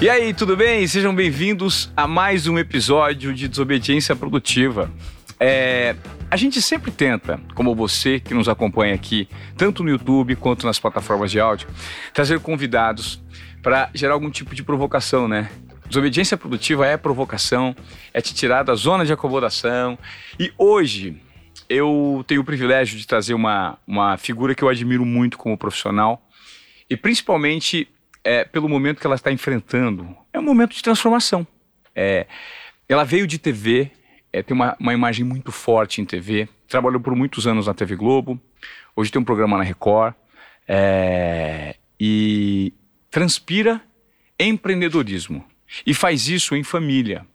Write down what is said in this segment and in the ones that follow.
E aí, tudo bem? Sejam bem-vindos a mais um episódio de Desobediência Produtiva. É, a gente sempre tenta, como você que nos acompanha aqui, tanto no YouTube quanto nas plataformas de áudio, trazer convidados para gerar algum tipo de provocação, né? Desobediência produtiva é provocação, é te tirar da zona de acomodação. E hoje eu tenho o privilégio de trazer uma, uma figura que eu admiro muito como profissional e principalmente é, pelo momento que ela está enfrentando. É um momento de transformação. É, ela veio de TV, é, tem uma, uma imagem muito forte em TV, trabalhou por muitos anos na TV Globo, hoje tem um programa na Record, é, e transpira empreendedorismo. E faz isso em família.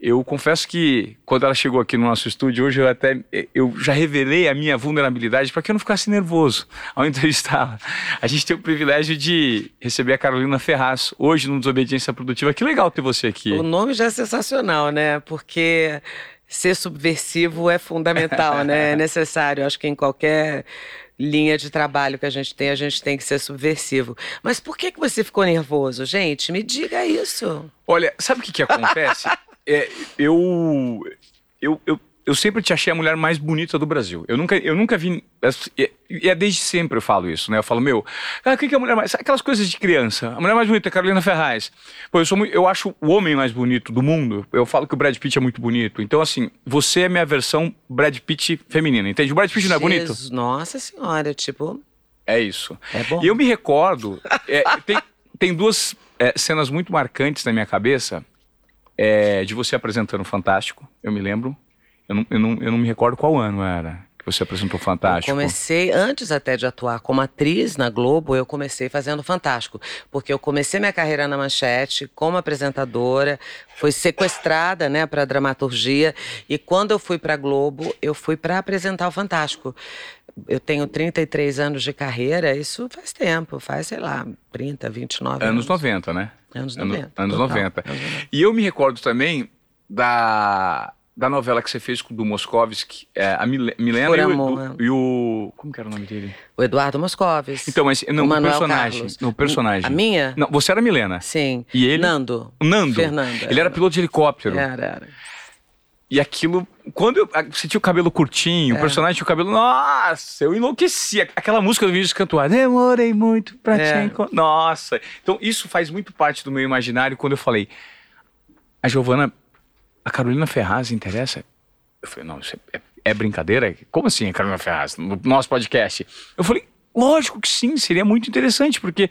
Eu confesso que quando ela chegou aqui no nosso estúdio hoje, eu até eu já revelei a minha vulnerabilidade para que eu não ficasse nervoso ao entrevistá-la. A gente tem o privilégio de receber a Carolina Ferraz hoje no Desobediência Produtiva. Que legal ter você aqui. O nome já é sensacional, né? Porque ser subversivo é fundamental, né? É necessário. Acho que em qualquer linha de trabalho que a gente tem, a gente tem que ser subversivo. Mas por que, que você ficou nervoso, gente? Me diga isso. Olha, sabe o que, que acontece? é, eu, eu, eu, eu sempre te achei a mulher mais bonita do Brasil. Eu nunca, eu nunca vi. E é desde sempre eu falo isso, né? Eu falo, meu, cara, o que é a mulher mais. Aquelas coisas de criança. A mulher mais bonita é Carolina Ferraz. Pô, eu, sou muito, eu acho o homem mais bonito do mundo. Eu falo que o Brad Pitt é muito bonito. Então, assim, você é minha versão Brad Pitt feminina, entende? O Brad Pitt não é bonito? Nossa senhora, tipo. É isso. É bom. E eu me recordo. É, tem, tem duas é, cenas muito marcantes na minha cabeça é, de você apresentando Fantástico, eu me lembro. Eu não, eu, não, eu não me recordo qual ano era você apresentou Fantástico. Eu comecei, antes até de atuar como atriz na Globo, eu comecei fazendo Fantástico. Porque eu comecei minha carreira na Manchete como apresentadora, fui sequestrada né, para dramaturgia. E quando eu fui para Globo, eu fui para apresentar o Fantástico eu tenho 33 anos de carreira, isso faz tempo, faz, sei lá, 30, 29 anos. Anos 90, né? Anos 90. Anos, anos 90. E eu me recordo também da, da novela que você fez com o do Moscovski, é, a Milena e, amor, o, é. e o. Como que era o nome dele? O Eduardo Moscovski. Então, mas não, o personagem. Carlos. No personagem. A minha? Não, você era a Milena. Sim. E ele? Nando. O Nando. Fernanda. Ele era piloto de helicóptero. Era, era. E aquilo, quando eu, você tinha o cabelo curtinho, é. o personagem tinha o cabelo, nossa, eu enlouquecia. Aquela música do vídeo cantou, demorei muito pra é. te encontrar. Nossa. Então isso faz muito parte do meu imaginário quando eu falei, a Giovana, a Carolina Ferraz interessa? Eu falei, não, isso é, é, é brincadeira? Como assim a Carolina Ferraz, no nosso podcast? Eu falei, lógico que sim, seria muito interessante, porque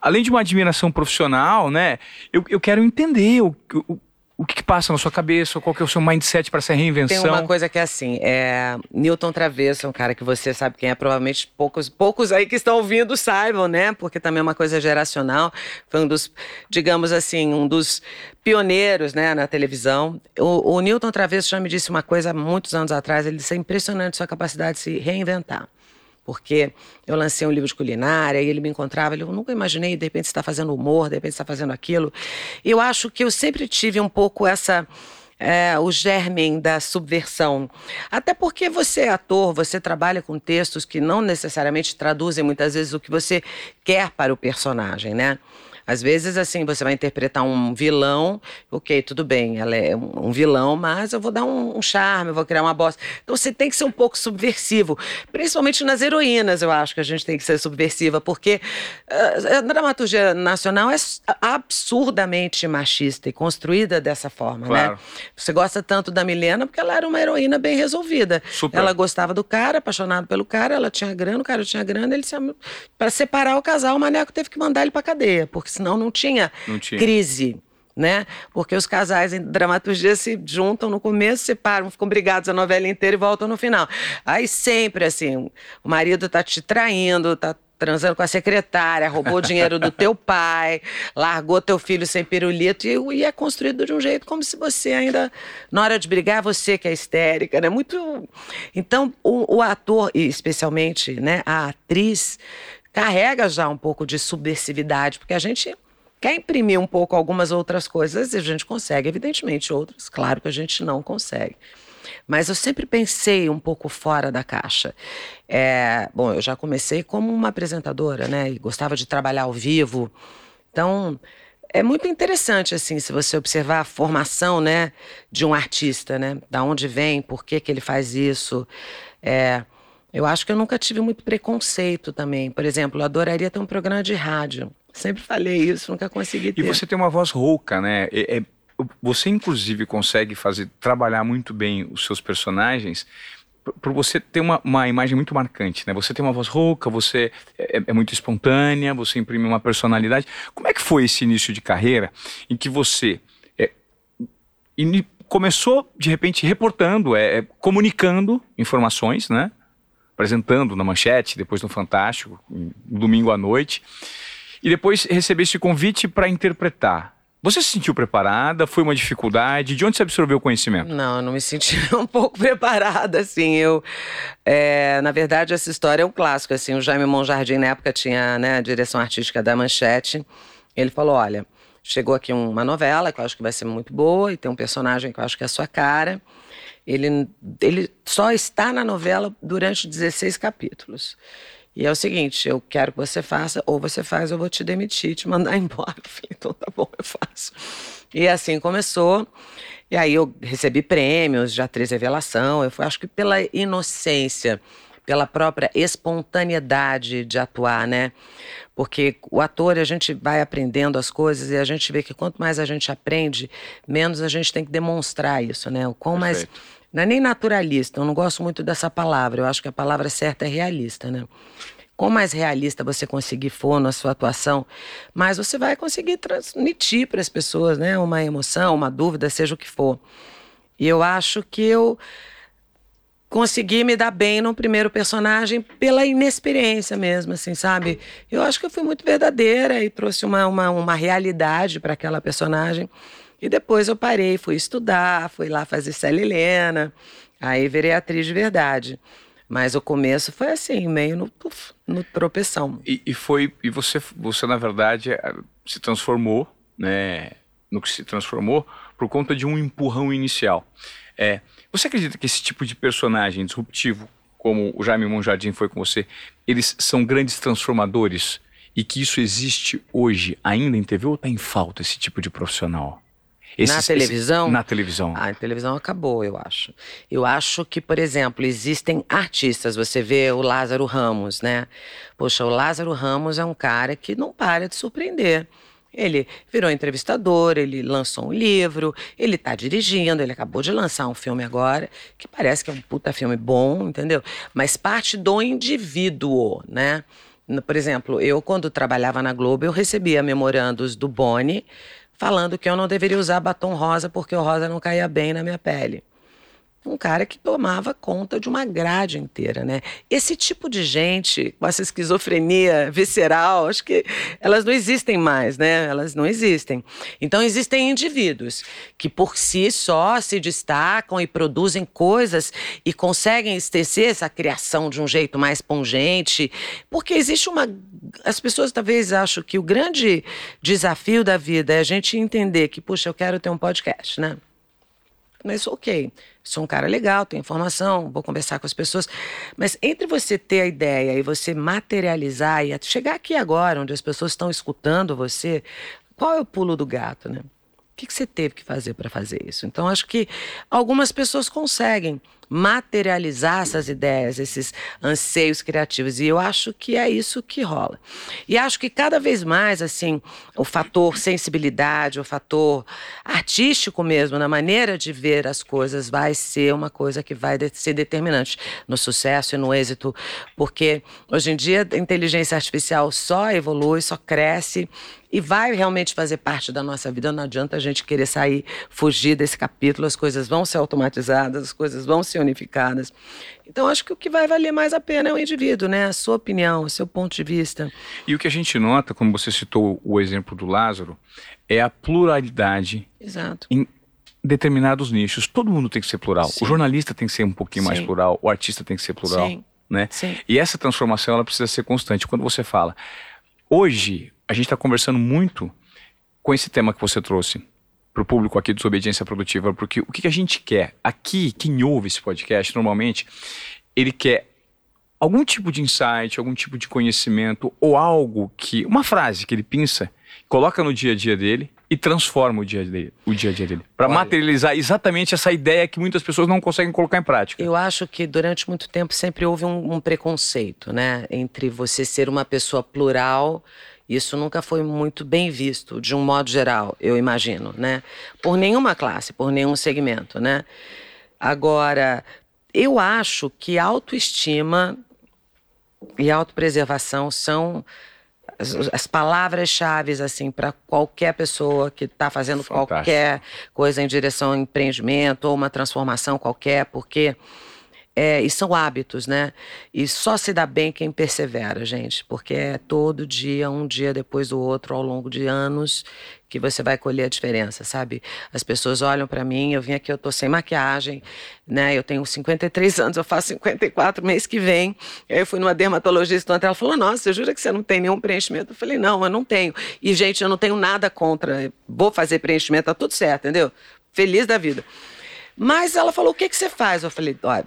além de uma admiração profissional, né, eu, eu quero entender o, o o que, que, passa na sua cabeça? Qual que é o seu mindset para essa reinvenção? Tem uma coisa que é assim, é Newton Travesso, é um cara que você sabe quem é, provavelmente poucos, poucos aí que estão ouvindo saibam, né? Porque também é uma coisa geracional. Foi um dos, digamos assim, um dos pioneiros, né, na televisão. O, o Newton Travesso já me disse uma coisa há muitos anos atrás, ele disse, é impressionante sua capacidade de se reinventar porque eu lancei um livro de culinária e ele me encontrava, ele, eu nunca imaginei, de repente, está fazendo humor, de repente está fazendo aquilo. Eu acho que eu sempre tive um pouco essa. É, o germen da subversão. Até porque você é ator, você trabalha com textos que não necessariamente traduzem muitas vezes o que você quer para o personagem, né? Às vezes, assim, você vai interpretar um vilão, ok, tudo bem, ela é um vilão, mas eu vou dar um, um charme, eu vou criar uma bosta. Então você tem que ser um pouco subversivo, principalmente nas heroínas, eu acho que a gente tem que ser subversiva, porque uh, a dramaturgia nacional é absurdamente machista e construída dessa forma, né? claro. né? Você gosta tanto da Milena porque ela era uma heroína bem resolvida. Super. Ela gostava do cara, apaixonado pelo cara, ela tinha grana, o cara tinha grana, ele se... para separar o casal, o Maneco teve que mandar ele para cadeia, porque senão não tinha, não tinha. crise. Né? Porque os casais em dramaturgia se juntam no começo, separam, ficam brigados a novela inteira e voltam no final. Aí sempre assim, o marido tá te traindo, tá transando com a secretária, roubou o dinheiro do teu pai, largou teu filho sem pirulito e, e, é construído de um jeito como se você ainda, na hora de brigar, você que é histérica, né? Muito. Então, o, o ator, e especialmente né, a atriz, carrega já um pouco de subversividade, porque a gente quer imprimir um pouco algumas outras coisas e a gente consegue, evidentemente, outras, claro que a gente não consegue. Mas eu sempre pensei um pouco fora da caixa. É, bom, eu já comecei como uma apresentadora, né? E gostava de trabalhar ao vivo. Então, é muito interessante, assim, se você observar a formação, né, de um artista, né? Da onde vem, por que, que ele faz isso. É, eu acho que eu nunca tive muito preconceito também. Por exemplo, eu adoraria ter um programa de rádio. Sempre falei isso, nunca consegui ter. E você tem uma voz rouca, né? É, é, você, inclusive, consegue fazer trabalhar muito bem os seus personagens por você ter uma, uma imagem muito marcante, né? Você tem uma voz rouca, você é, é, muito espontânea, você imprime uma personalidade. Como é que foi esse início de carreira em que você é, in, começou, de repente, reportando, é, é, comunicando informações, né? Apresentando na manchete, depois no Fantástico, domingo à noite, e depois receber esse convite para interpretar. Você se sentiu preparada? Foi uma dificuldade? De onde você absorveu o conhecimento? Não, eu não me senti um pouco preparada, assim. Eu, é, na verdade, essa história é um clássico, assim. O Jaime Monjardim, na época, tinha né, a direção artística da Manchete. Ele falou, olha, chegou aqui uma novela que eu acho que vai ser muito boa e tem um personagem que eu acho que é a sua cara. Ele, ele só está na novela durante 16 capítulos. E é o seguinte, eu quero que você faça, ou você faz, eu vou te demitir, te mandar embora. Então tá bom, eu faço. E assim começou. E aí eu recebi prêmios de atriz revelação. Eu fui, acho que pela inocência, pela própria espontaneidade de atuar, né? Porque o ator, a gente vai aprendendo as coisas e a gente vê que quanto mais a gente aprende, menos a gente tem que demonstrar isso, né? O quão Perfeito. mais não é nem naturalista, eu não gosto muito dessa palavra. Eu acho que a palavra certa é realista, né? Quanto mais realista você conseguir for na sua atuação, mais você vai conseguir transmitir para as pessoas, né? Uma emoção, uma dúvida, seja o que for. E eu acho que eu consegui me dar bem no primeiro personagem pela inexperiência mesmo, assim, sabe? Eu acho que eu fui muito verdadeira e trouxe uma, uma, uma realidade para aquela personagem e depois eu parei, fui estudar, fui lá fazer Célia Helena, aí virei atriz de verdade. Mas o começo foi assim, meio no, no tropeção. E, e, foi e você você na verdade eh, se transformou, né, no que se transformou por conta de um empurrão inicial. É, você acredita que esse tipo de personagem disruptivo, como o Jaime Monjardim foi com você, eles são grandes transformadores e que isso existe hoje ainda em TV ou está em falta esse tipo de profissional? Na televisão? Esse, na televisão. Ah, a televisão acabou, eu acho. Eu acho que, por exemplo, existem artistas. Você vê o Lázaro Ramos, né? Poxa, o Lázaro Ramos é um cara que não para de surpreender. Ele virou entrevistador, ele lançou um livro, ele está dirigindo, ele acabou de lançar um filme agora, que parece que é um puta filme bom, entendeu? Mas parte do indivíduo, né? Por exemplo, eu, quando trabalhava na Globo, eu recebia memorandos do Boni falando que eu não deveria usar batom rosa porque o rosa não caía bem na minha pele um cara que tomava conta de uma grade inteira, né? Esse tipo de gente com essa esquizofrenia visceral, acho que elas não existem mais, né? Elas não existem. Então existem indivíduos que por si só se destacam e produzem coisas e conseguem estecer essa criação de um jeito mais pungente, porque existe uma as pessoas talvez acham que o grande desafio da vida é a gente entender que, puxa, eu quero ter um podcast, né? Mas ok, sou um cara legal, tenho informação, vou conversar com as pessoas. Mas entre você ter a ideia e você materializar e chegar aqui agora, onde as pessoas estão escutando você, qual é o pulo do gato, né? O que, que você teve que fazer para fazer isso? Então, acho que algumas pessoas conseguem materializar essas ideias, esses anseios criativos. E eu acho que é isso que rola. E acho que cada vez mais, assim, o fator sensibilidade, o fator artístico mesmo, na maneira de ver as coisas, vai ser uma coisa que vai ser determinante no sucesso e no êxito, porque hoje em dia a inteligência artificial só evolui, só cresce e vai realmente fazer parte da nossa vida. Não adianta a gente querer sair, fugir desse capítulo, as coisas vão ser automatizadas, as coisas vão se unificadas. Então, acho que o que vai valer mais a pena é o indivíduo, né? A sua opinião, o seu ponto de vista. E o que a gente nota, como você citou o exemplo do Lázaro, é a pluralidade Exato. em determinados nichos. Todo mundo tem que ser plural. Sim. O jornalista tem que ser um pouquinho Sim. mais plural, o artista tem que ser plural. Sim. Né? Sim. E essa transformação ela precisa ser constante. Quando você fala, hoje a gente está conversando muito com esse tema que você trouxe, para o público aqui do Desobediência Produtiva, porque o que, a gente quer aqui, quem ouve esse podcast, normalmente, ele quer algum tipo de insight, algum tipo de conhecimento ou algo que, uma frase que ele pensa coloca no dia a dia dele e transforma o dia, dele, o dia a dia dele. Para materializar exatamente essa ideia que muitas pessoas não conseguem colocar em prática. Eu acho que durante muito tempo sempre houve um, um preconceito, né? Entre você ser uma pessoa plural isso nunca foi muito bem visto, de um modo geral, eu imagino, né? Por nenhuma classe, por nenhum segmento, né? Agora, eu acho que autoestima e autopreservação são as, as palavras-chave assim para qualquer pessoa que está fazendo Fantástico. qualquer coisa em direção ao empreendimento ou uma transformação qualquer, porque é, e são hábitos, né? E só se dá bem quem persevera, gente, porque é todo dia, um dia depois do outro, ao longo de anos, que você vai colher a diferença, sabe? As pessoas olham para mim, eu vim aqui, eu tô sem maquiagem, né? Eu tenho 53 anos, eu faço 54 mês que vem. Eu fui numa dermatologista ontem, ela falou: "Nossa, você jura que você não tem nenhum preenchimento?" Eu falei: "Não, eu não tenho". E gente, eu não tenho nada contra, vou fazer preenchimento, tá tudo certo, entendeu? Feliz da vida. Mas ela falou: "O que que você faz?" Eu falei: "Olha,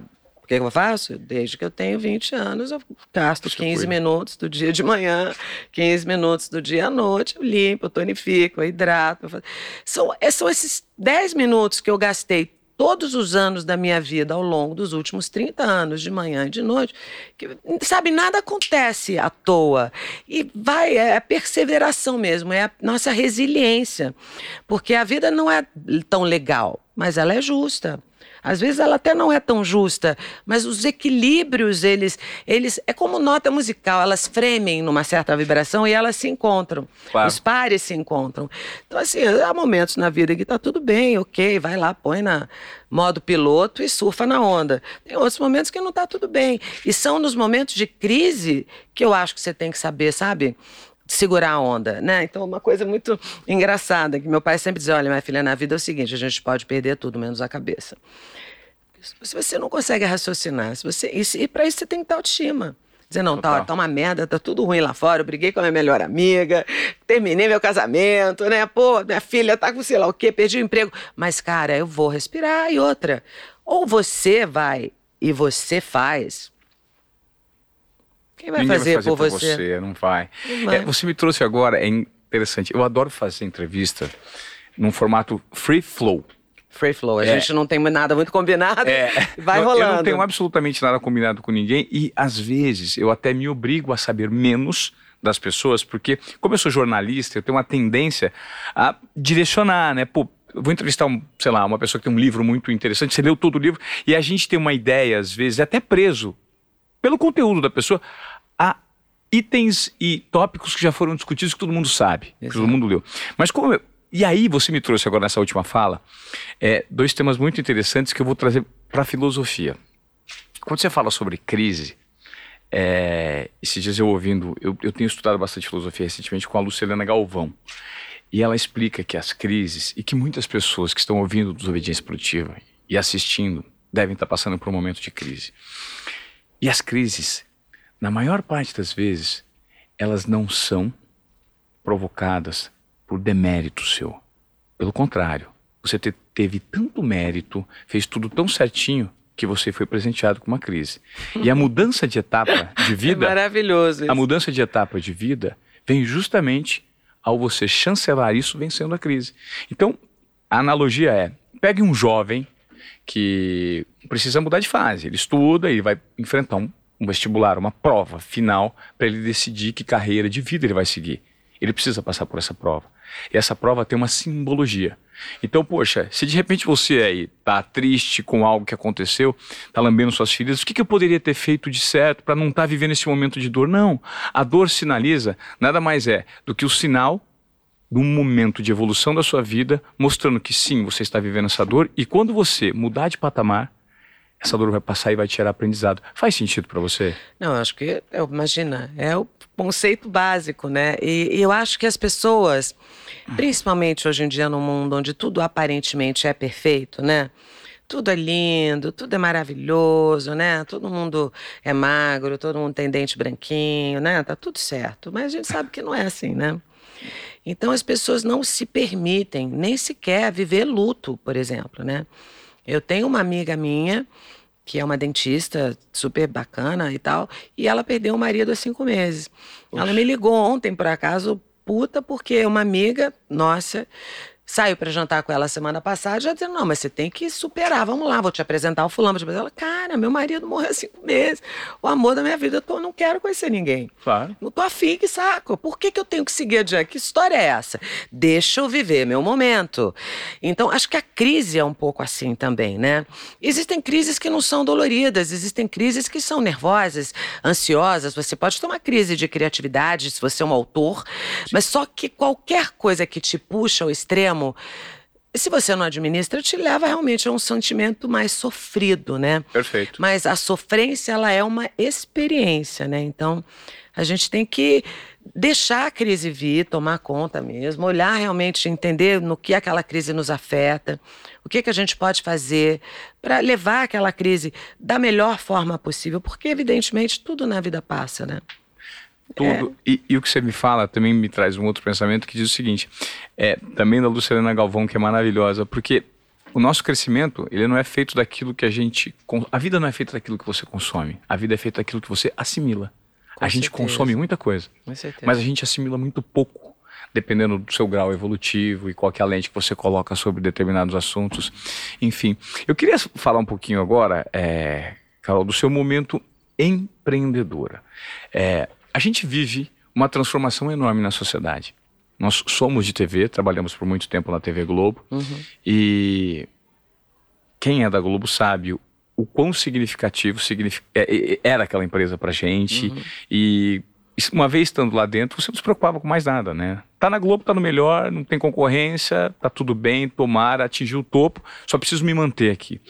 que, eu faço? Desde que eu tenho 20 anos, eu gasto 15 minutos do dia de manhã, 15 minutos do dia à noite, eu limpo, eu tonifico, eu hidrato. Eu são, é, são esses 10 minutos que eu gastei todos os anos da minha vida ao longo dos últimos 30 anos, de manhã e de noite, que, sabe, nada acontece à toa. E vai, é a perseveração mesmo, é a nossa resiliência. Porque a vida não é tão legal, mas ela é justa. Às vezes ela até não é tão justa, mas os equilíbrios, eles, eles é como nota musical, elas fremem numa certa vibração e elas se encontram. Claro. Os pares se encontram. Então, assim, há momentos na vida que tá tudo bem, ok, vai lá, põe na modo piloto e surfa na onda. Tem outros momentos que não tá tudo bem. E são nos momentos de crise que eu acho que você tem que saber, sabe? segurar a onda, né? Então, uma coisa muito engraçada, que meu pai sempre dizia, olha, minha filha, na vida é o seguinte, a gente pode perder tudo, menos a cabeça. Se você não consegue raciocinar, se você, e, e para isso você tem que ter autoestima. Dizer, não, tá, tá uma merda, tá tudo ruim lá fora, eu briguei com a minha melhor amiga, terminei meu casamento, né? Pô, minha filha tá com sei lá o quê, perdi o emprego. Mas, cara, eu vou respirar. E outra, ou você vai e você faz, quem vai fazer, vai fazer por, por você? você? Não vai. Não vai. É, você me trouxe agora, é interessante. Eu adoro fazer entrevista num formato free flow. Free flow. A é. gente não tem nada muito combinado. É. Vai eu, rolando. Eu não tenho absolutamente nada combinado com ninguém e às vezes eu até me obrigo a saber menos das pessoas, porque como eu sou jornalista, eu tenho uma tendência a direcionar, né? Pô, eu vou entrevistar, um, sei lá, uma pessoa que tem um livro muito interessante, você leu todo o livro, e a gente tem uma ideia, às vezes, até preso pelo conteúdo da pessoa há itens e tópicos que já foram discutidos que todo mundo sabe, Exato. que todo mundo leu. Mas como eu, e aí você me trouxe agora nessa última fala é, dois temas muito interessantes que eu vou trazer para a filosofia. Quando você fala sobre crise, é, esses dias eu ouvindo, eu, eu tenho estudado bastante filosofia recentemente com a Lucilena Galvão. E ela explica que as crises, e que muitas pessoas que estão ouvindo Desobediência Produtiva e assistindo, devem estar passando por um momento de crise. E as crises, na maior parte das vezes, elas não são provocadas por demérito seu. Pelo contrário, você te, teve tanto mérito, fez tudo tão certinho que você foi presenteado com uma crise. E a mudança de etapa de vida. É maravilhoso. Isso. A mudança de etapa de vida vem justamente ao você chancelar isso vencendo a crise. Então, a analogia é: pegue um jovem que precisa mudar de fase. Ele estuda, ele vai enfrentar um um vestibular, uma prova final para ele decidir que carreira de vida ele vai seguir. Ele precisa passar por essa prova. E essa prova tem uma simbologia. Então, poxa, se de repente você aí tá triste com algo que aconteceu, tá lambendo suas feridas, o que, que eu poderia ter feito de certo para não estar tá vivendo esse momento de dor? Não. A dor sinaliza nada mais é do que o sinal de um momento de evolução da sua vida, mostrando que sim, você está vivendo essa dor e quando você mudar de patamar, essa dor vai passar e vai tirar aprendizado. Faz sentido para você? Não, acho que, eu, imagina, é o conceito básico, né? E, e, eu acho que as pessoas, principalmente hoje em dia no mundo onde tudo aparentemente é perfeito, né? Tudo é lindo, tudo é maravilhoso, né? Todo mundo é magro, todo mundo tem dente branquinho, né? Tá tudo certo. Mas a gente sabe que não é assim, né? Então as pessoas não se permitem nem sequer viver luto, por exemplo, né? Eu tenho uma amiga minha que é uma dentista super bacana e tal, e ela perdeu o marido há cinco meses. Ela me ligou ontem, por acaso, puta porque uma amiga nossa Saiu para jantar com ela semana passada, já dizendo, não, mas você tem que superar, vamos lá, vou te apresentar o fulano. Te ela, cara, meu marido morreu há cinco meses, o amor da minha vida, eu tô, não quero conhecer ninguém. Claro. Não tô afim, que saco. Por que, que eu tenho que seguir adiante? Que história é essa? Deixa eu viver meu momento. Então, acho que a crise é um pouco assim também, né? Existem crises que não são doloridas, existem crises que são nervosas, ansiosas. Você pode ter uma crise de criatividade se você é um autor, mas só que qualquer coisa que te puxa ao extremo, extremo, se você não administra, te leva realmente a um sentimento mais sofrido, né? Perfeito. Mas a sofrência, ela é uma experiência, né? Então, a gente tem que deixar a crise vir, tomar conta mesmo, olhar realmente, entender no que aquela crise nos afeta, o que, que a gente pode fazer para levar aquela crise da melhor forma possível, porque evidentemente tudo na vida passa, né? Tudo. É. E, e, o que você me fala também me traz um outro pensamento que diz o seguinte: é também da Luciana Galvão, que é maravilhosa, porque o nosso crescimento, ele não é feito daquilo que a gente. A vida não é feita daquilo que você consome. A vida é feita daquilo que você assimila. Com a gente consome muita coisa, mas a gente assimila muito pouco, dependendo do seu grau evolutivo e qual é a lente que você coloca sobre determinados assuntos. Enfim, eu queria falar um pouquinho agora, é, Carol, do seu momento empreendedora. É, a gente vive uma transformação enorme na sociedade. Nós somos de TV, trabalhamos por muito tempo na TV Globo. Uhum. E quem é da Globo sabe o quão significativo é, é, era aquela empresa pra gente. Uhum. E uma vez estando lá dentro, você não se preocupava com mais nada, né? Tá na Globo, tá no melhor, não tem concorrência, tá tudo bem, tomara, atingiu o topo, só preciso me manter aqui.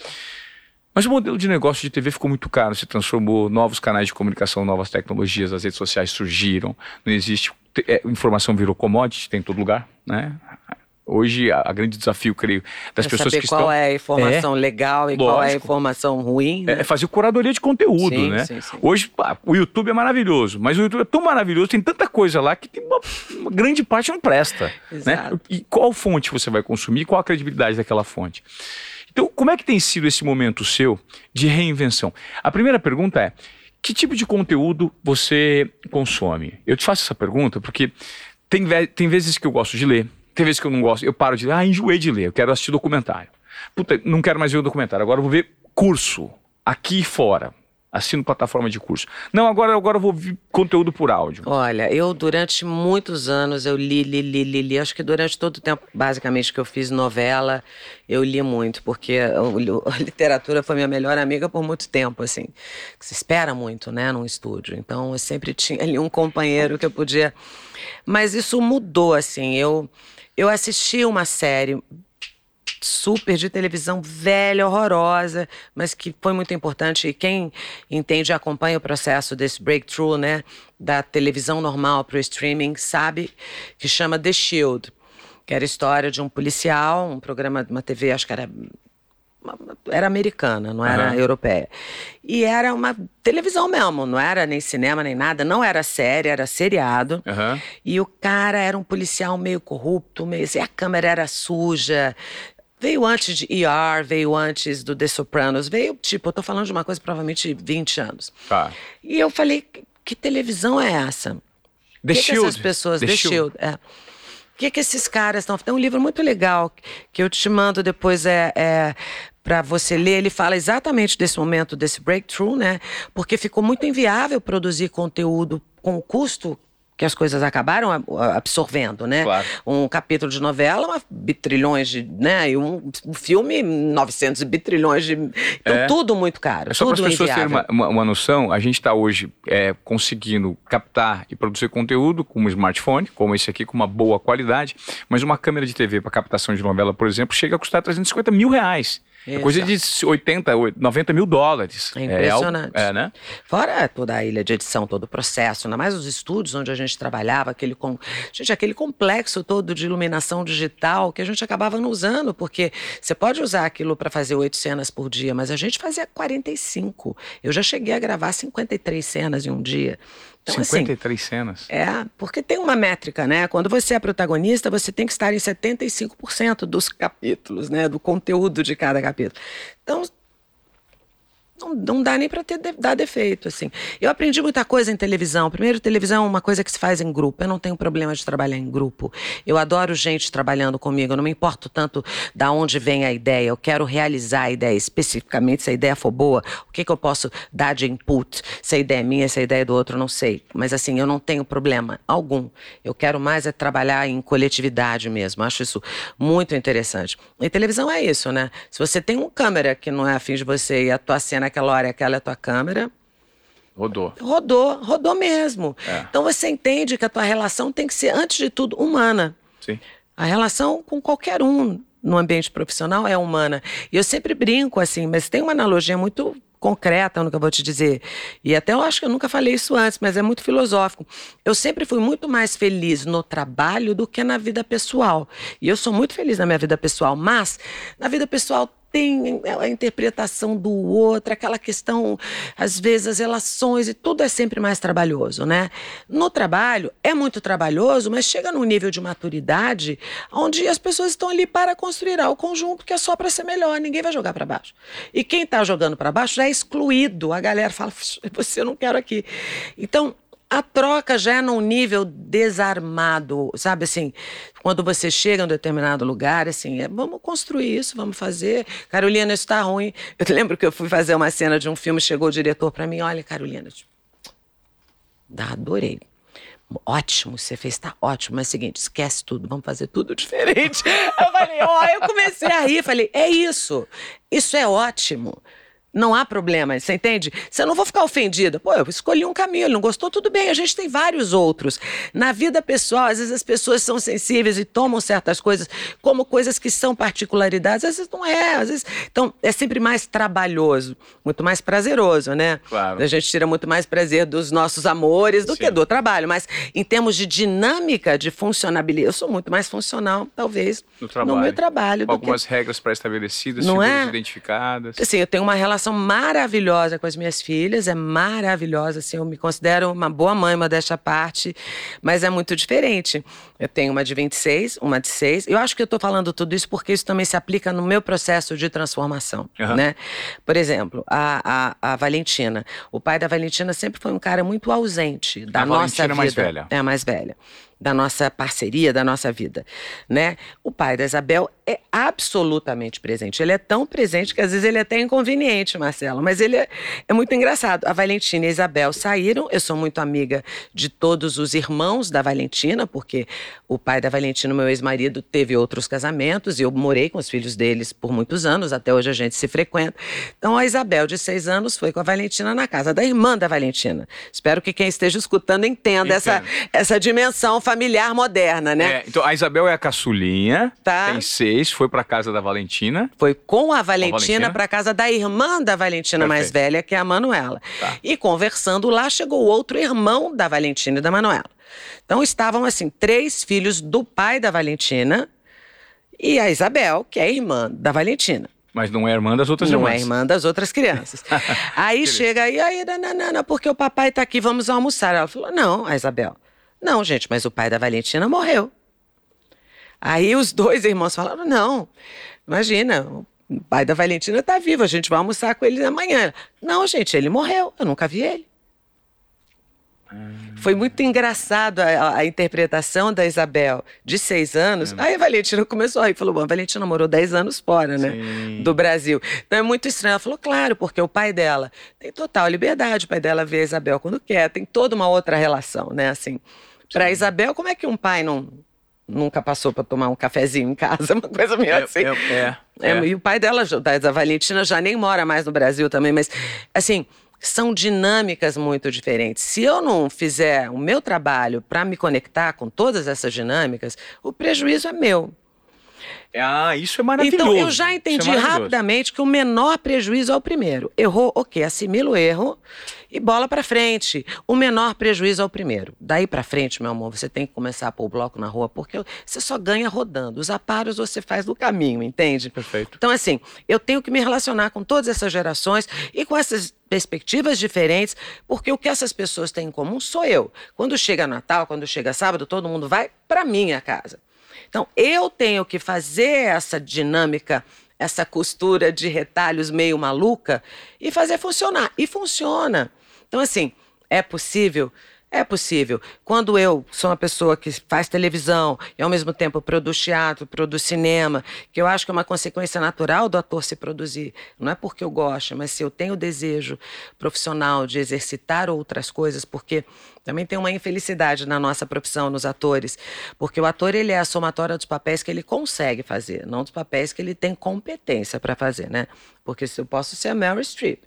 Mas o modelo de negócio de TV ficou muito caro, se transformou, novos canais de comunicação, novas tecnologias, as redes sociais surgiram, não existe, é, informação virou commodity, tem em todo lugar, né? Hoje, a, a grande desafio, creio, das é pessoas que qual estão... é a informação é, legal e lógico, qual é a informação ruim. Né? É fazer curadoria de conteúdo, sim, né? Sim, sim. Hoje, pá, o YouTube é maravilhoso, mas o YouTube é tão maravilhoso, tem tanta coisa lá que uma, uma grande parte não presta. Exato. Né? E qual fonte você vai consumir, qual a credibilidade daquela fonte? Então, como é que tem sido esse momento seu de reinvenção? A primeira pergunta é: que tipo de conteúdo você consome? Eu te faço essa pergunta porque tem, tem vezes que eu gosto de ler, tem vezes que eu não gosto, eu paro de ler, ah, enjoei de ler, eu quero assistir documentário. Puta, não quero mais ver o documentário, agora eu vou ver curso aqui e fora assino plataforma de curso. Não, agora, agora eu vou ver conteúdo por áudio. Olha, eu durante muitos anos eu li, li, li, li, li. Acho que durante todo o tempo, basicamente, que eu fiz novela, eu li muito, porque a, literatura foi minha melhor amiga por muito tempo, assim. Se espera muito, né, num estúdio. Então, eu sempre tinha ali um companheiro que eu podia... Mas isso mudou, assim. Eu, eu assisti uma série super de televisão velha, horrorosa, mas que foi muito importante. E quem entende e acompanha o processo desse breakthrough, né, da televisão normal para o streaming, sabe que chama The Shield, que era a história de um policial, um programa de uma TV, acho que era era americana, não era uhum. europeia. E era uma televisão mesmo, não era nem cinema nem nada, não era série, era seriado. Uhum. E o cara era um policial meio corrupto, meio, e a câmera era suja, Veio antes de ER, veio antes do The Sopranos, veio, tipo, eu tô falando de uma coisa provavelmente 20 anos. Tá. E eu falei, que televisão é essa? The que Shield. Que essas pessoas, The, The Shield, Shield é. O que, que esses caras estão. Tem um livro muito legal que eu te mando depois é, é para você ler. Ele fala exatamente desse momento, desse breakthrough, né? Porque ficou muito inviável produzir conteúdo com o custo que as coisas acabaram absorvendo, né? Claro. Um capítulo de novela, uma bitrilhões de, né? E um, um filme, 900 bitrilhões de... Então, é. tudo muito caro, é Só para as pessoas terem uma, uma, uma, noção, a gente está hoje é, conseguindo captar e produzir conteúdo com um smartphone, como esse aqui, com uma boa qualidade, mas uma câmera de TV para captação de novela, por exemplo, chega a custar 350 mil reais. É coisa de 80, 90 mil dólares. É impressionante. É, é, né? Fora toda a ilha de edição, todo o processo, ainda mais os estúdios onde a gente trabalhava, aquele, com... gente, aquele complexo todo de iluminação digital que a gente acabava não usando, porque você pode usar aquilo para fazer oito cenas por dia, mas a gente fazia 45. Eu já cheguei a gravar 53 cenas em um dia. Então, 53 assim, cenas. É, porque tem uma métrica, né? Quando você é protagonista, você tem que estar em 75% dos capítulos, né? Do conteúdo de cada capítulo. Então, não, não dá nem para ter dar defeito, assim. Eu aprendi muita coisa em televisão. Primeiro, televisão é uma coisa que se faz em grupo. Eu não tenho problema de trabalhar em grupo. Eu adoro gente trabalhando comigo. Eu não me importo tanto da onde vem a ideia. Eu quero realizar a ideia especificamente. Se a ideia for boa, o que, que eu posso dar de input? Se a ideia é minha, se a ideia é do outro, não sei. Mas assim, eu não tenho problema algum. Eu quero mais é trabalhar em coletividade mesmo. Acho isso muito interessante. E televisão é isso, né? Se você tem um câmera que não é afim de você e a tua cena naquela hora aquela é a tua câmera. Rodou. Rodou, rodou mesmo. É. Então você entende que a tua relação tem que ser, antes de tudo, humana. Sim. A relação com qualquer um no ambiente profissional é humana. E eu sempre brinco assim, mas tem uma analogia muito concreta no que eu vou te dizer. E até eu acho que eu nunca falei isso antes, mas é muito filosófico. Eu sempre fui muito mais feliz no trabalho do que na vida pessoal. E eu sou muito feliz na minha vida pessoal, mas na vida pessoal tem a interpretação do outro, aquela questão, às vezes, as relações, e tudo é sempre mais trabalhoso, né? No trabalho, é muito trabalhoso, mas chega num nível de maturidade onde as pessoas estão ali para construir algo conjunto que é só para ser melhor, ninguém vai jogar para baixo. E quem está jogando para baixo já é excluído, a galera fala, você eu não quero aqui. Então, a troca já é num nível desarmado, sabe assim? Quando você chega em um determinado lugar, assim, é, vamos construir isso, vamos fazer. Carolina, isso está ruim. Eu lembro que eu fui fazer uma cena de um filme, chegou o diretor para mim, olha, Carolina, adorei. Ótimo, você fez, tá ótimo, mas é o seguinte, esquece tudo, vamos fazer tudo diferente. eu falei, ó, eu comecei a rir, falei, é isso, isso é ótimo. Não há problema, você entende? Você não vou ficar ofendida. Pô, eu escolhi um caminho, ele não gostou, tudo bem, a gente tem vários outros. Na vida pessoal, às vezes as pessoas são sensíveis e tomam certas coisas como coisas que são particularidades, às vezes não é, às vezes. Então, é sempre mais trabalhoso, muito mais prazeroso, né? Claro. A gente tira muito mais prazer dos nossos amores do Sim. que do trabalho. Mas em termos de dinâmica, de funcionabilidade, eu sou muito mais funcional, talvez, no, trabalho. no meu trabalho. Com algumas que... regras pré-estabelecidas, não figuras é? identificadas. Assim, eu tenho uma relação relação maravilhosa com as minhas filhas, é maravilhosa, assim, eu me considero uma boa mãe, uma desta parte, mas é muito diferente. Eu tenho uma de 26, uma de 6. Eu acho que eu estou falando tudo isso porque isso também se aplica no meu processo de transformação, uhum. né? Por exemplo, a, a, a, Valentina. O pai da Valentina sempre foi um cara muito ausente da a nossa Valentina vida. É mais velha. É a mais velha da nossa parceria, da nossa vida, né? O pai da Isabel é absolutamente presente. Ele é tão presente que às vezes ele é até inconveniente, Marcelo, mas ele é, é muito engraçado. A Valentina e a Isabel saíram, eu sou muito amiga de todos os irmãos da Valentina, porque o pai da Valentina, meu ex-marido, teve outros casamentos e eu morei com os filhos deles por muitos anos, até hoje a gente se frequenta. Então a Isabel, de seis anos, foi com a Valentina na casa da irmã da Valentina. Espero que quem esteja escutando entenda essa, essa dimensão familiar moderna, né? É, então a Isabel é a caçulinha, tá. tem seis, foi para casa da Valentina. Foi com a Valentina, Valentina. para casa da irmã da Valentina Perfeito. mais velha, que é a Manuela. Tá. E conversando lá, chegou outro irmão da Valentina e da Manuela. Então estavam assim, três filhos do pai da Valentina e a Isabel, que é irmã da Valentina. Mas não é irmã das outras não irmãs. Não é irmã das outras crianças. aí chega aí, aí, nanana, porque o papai está aqui, vamos almoçar. Ela falou, não, a Isabel. Não, gente, mas o pai da Valentina morreu. Aí os dois irmãos falaram: não, imagina, o pai da Valentina está vivo, a gente vai almoçar com ele amanhã. Não, gente, ele morreu, eu nunca vi ele. Foi muito engraçado a, a, interpretação da Isabel, de seis anos. É. Aí a Valentina começou aí, falou: bom, a Valentina morou dez anos fora, né? Sim. Do Brasil. Então é muito estranho. Ela falou: claro, porque o pai dela tem total liberdade, o pai dela vê a Isabel quando quer, tem toda uma outra relação, né? Assim, para Isabel, como é que um pai não nunca passou para tomar um cafezinho em casa, uma coisa meio é, assim. É, é, é, E o pai dela, da Valentina, já nem mora mais no Brasil também, mas assim, são dinâmicas muito diferentes. Se eu não fizer o meu trabalho para me conectar com todas essas dinâmicas, o prejuízo é meu. Ah, isso é maravilhoso. Então, eu já entendi é rapidamente que o menor prejuízo é o primeiro. Errou, ok, assimila o erro e bola para frente. O menor prejuízo é o primeiro. Daí para frente, meu amor, você tem que começar a pôr o bloco na rua, porque você só ganha rodando. Os aparos você faz no caminho, entende? Perfeito. Então, assim, eu tenho que me relacionar com todas essas gerações e com essas perspectivas diferentes, porque o que essas pessoas têm em comum sou eu. Quando chega Natal, quando chega sábado, todo mundo vai para minha casa. Então, eu tenho que fazer essa dinâmica essa costura de retalhos meio maluca e fazer funcionar. E funciona. Então, assim, é possível é possível. Quando eu sou uma pessoa que faz televisão e ao mesmo tempo produz teatro, produz cinema, que eu acho que é uma consequência natural do ator se produzir. Não é porque eu gosto, mas se eu tenho desejo profissional de exercitar outras coisas, porque também tem uma infelicidade na nossa profissão, nos atores, porque o ator ele é a somatória dos papéis que ele consegue fazer, não dos papéis que ele tem competência para fazer, né? Porque se eu posso ser a Meryl Streep,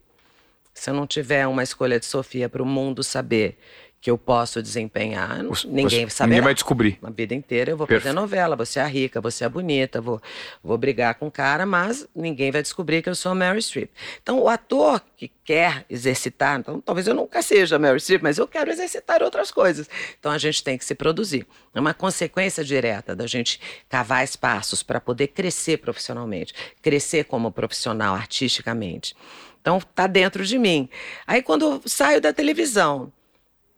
se eu não tiver uma escolha de Sofia para o mundo saber que eu posso desempenhar, ninguém sabe. Ninguém vai descobrir. A vida inteira eu vou fazer novela, você é rica, você é bonita, vou, vou brigar com o cara, mas ninguém vai descobrir que eu sou a Mary Streep. Então, o ator que quer exercitar, então talvez eu nunca seja a Mary Streep, mas eu quero exercitar outras coisas. Então, a gente tem que se produzir. É uma consequência direta da gente cavar espaços para poder crescer profissionalmente, crescer como profissional artisticamente. Então, tá dentro de mim. Aí, quando eu saio da televisão,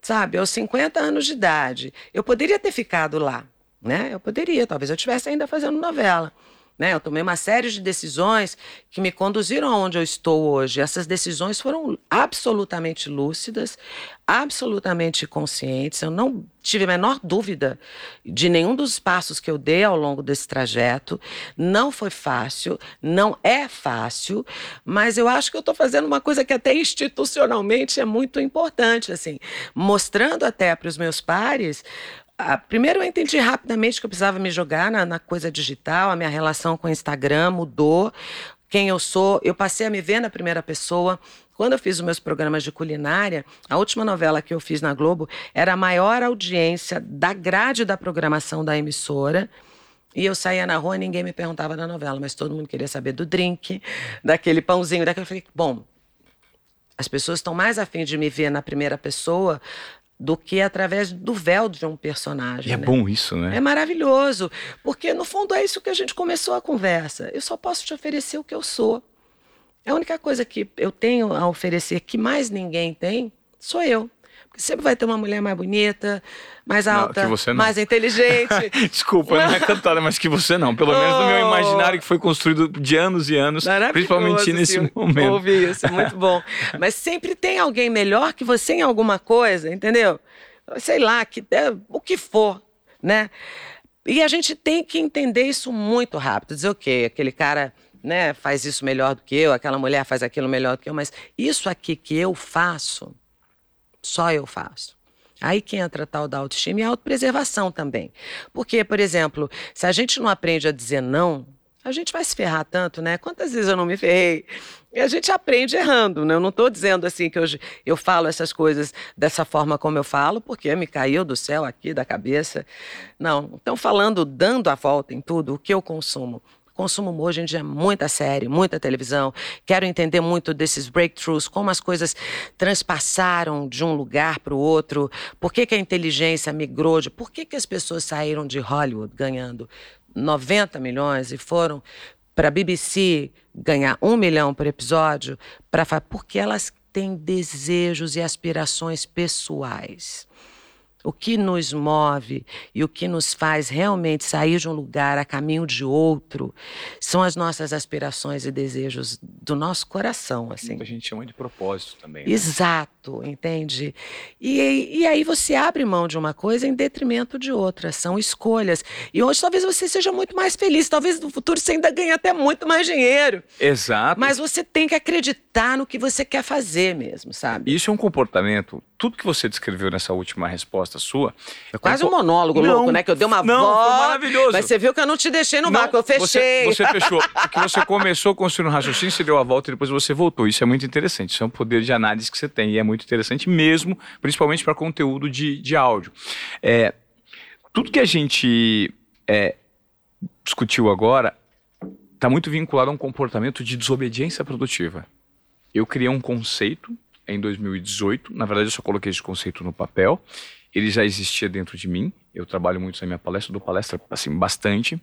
sabe, aos 50 anos de idade. Eu poderia ter ficado lá, né? Eu poderia, talvez eu estivesse ainda fazendo novela. Né? Eu tomei uma série de decisões que me conduziram aonde eu estou hoje. Essas decisões foram absolutamente lúcidas, absolutamente conscientes. Eu não tive a menor dúvida de nenhum dos passos que eu dei ao longo desse trajeto. Não foi fácil, não é fácil, mas eu acho que eu estou fazendo uma coisa que até institucionalmente é muito importante, assim, mostrando até para os meus pares ah, primeiro eu entendi rapidamente que eu precisava me jogar na, na coisa digital, a minha relação com o Instagram mudou, quem eu sou, eu passei a me ver na primeira pessoa. Quando eu fiz os meus programas de culinária, a última novela que eu fiz na Globo era a maior audiência da grade da programação da emissora. E eu saía na rua e ninguém me perguntava da novela, mas todo mundo queria saber do drink, daquele pãozinho, daquele. Eu falei, bom, as pessoas estão mais afim de me ver na primeira pessoa do que através do véu de um personagem. E é né? bom isso, né? É maravilhoso, porque no fundo é isso que a gente começou a conversa. Eu só posso te oferecer o que eu sou. A única coisa que eu tenho a oferecer que mais ninguém tem sou eu. Sempre vai ter uma mulher mais bonita, mais alta, não, mais inteligente. Desculpa, não é cantada, mas que você não. Pelo oh. menos no meu oh. imaginário que foi construído de anos e anos, principalmente nesse momento. Ouvi isso, muito bom. mas sempre tem alguém melhor que você em alguma coisa, entendeu? Sei lá, que é, o que for, né? E a gente tem que entender isso muito rápido. Dizer, ok, aquele cara né, faz isso melhor do que eu, aquela mulher faz aquilo melhor do que eu, mas isso aqui que eu faço, só eu faço. Aí que entra a tal da autoestima e a autopreservação também. Porque, por exemplo, se a gente não aprende a dizer não, a gente vai se ferrar tanto, né? Quantas vezes eu não me ferrei? E a gente aprende errando, né? Eu não estou dizendo assim que hoje eu falo essas coisas dessa forma como eu falo, porque me caiu do céu aqui, da cabeça. Não. Então, falando, dando a volta em tudo, o que eu consumo consumo hoje em dia muita série, muita televisão. Quero entender muito desses breakthroughs, como as coisas transpassaram de um lugar para o outro. Por que, que a inteligência migrou de. Por que, que as pessoas saíram de Hollywood ganhando 90 milhões e foram para a BBC ganhar um milhão por episódio? Pra, porque elas têm desejos e aspirações pessoais o que nos move e o que nos faz realmente sair de um lugar a caminho de outro são as nossas aspirações e desejos do nosso coração, assim. A gente chama de propósito também. Né? Exato, entende? E, e aí você abre mão de uma coisa em detrimento de outra, são escolhas. E hoje talvez você seja muito mais feliz, talvez no futuro você ainda ganhe até muito mais dinheiro. Exato. Mas você tem que acreditar no que você quer fazer mesmo, sabe? Isso é um comportamento, tudo que você descreveu nessa última resposta sua. É quase um monólogo não, louco, né? Que eu dei uma não, voz. Foi maravilhoso. Mas você viu que eu não te deixei no vácuo, eu fechei. Você, você fechou. Porque você começou a construir um raciocínio, você deu a volta e depois você voltou. Isso é muito interessante. Isso é um poder de análise que você tem. E é muito interessante mesmo, principalmente para conteúdo de, de áudio. É, tudo que a gente é, discutiu agora está muito vinculado a um comportamento de desobediência produtiva. Eu criei um conceito em 2018. Na verdade, eu só coloquei esse conceito no papel ele já existia dentro de mim. Eu trabalho muito na minha palestra, dou palestra assim bastante.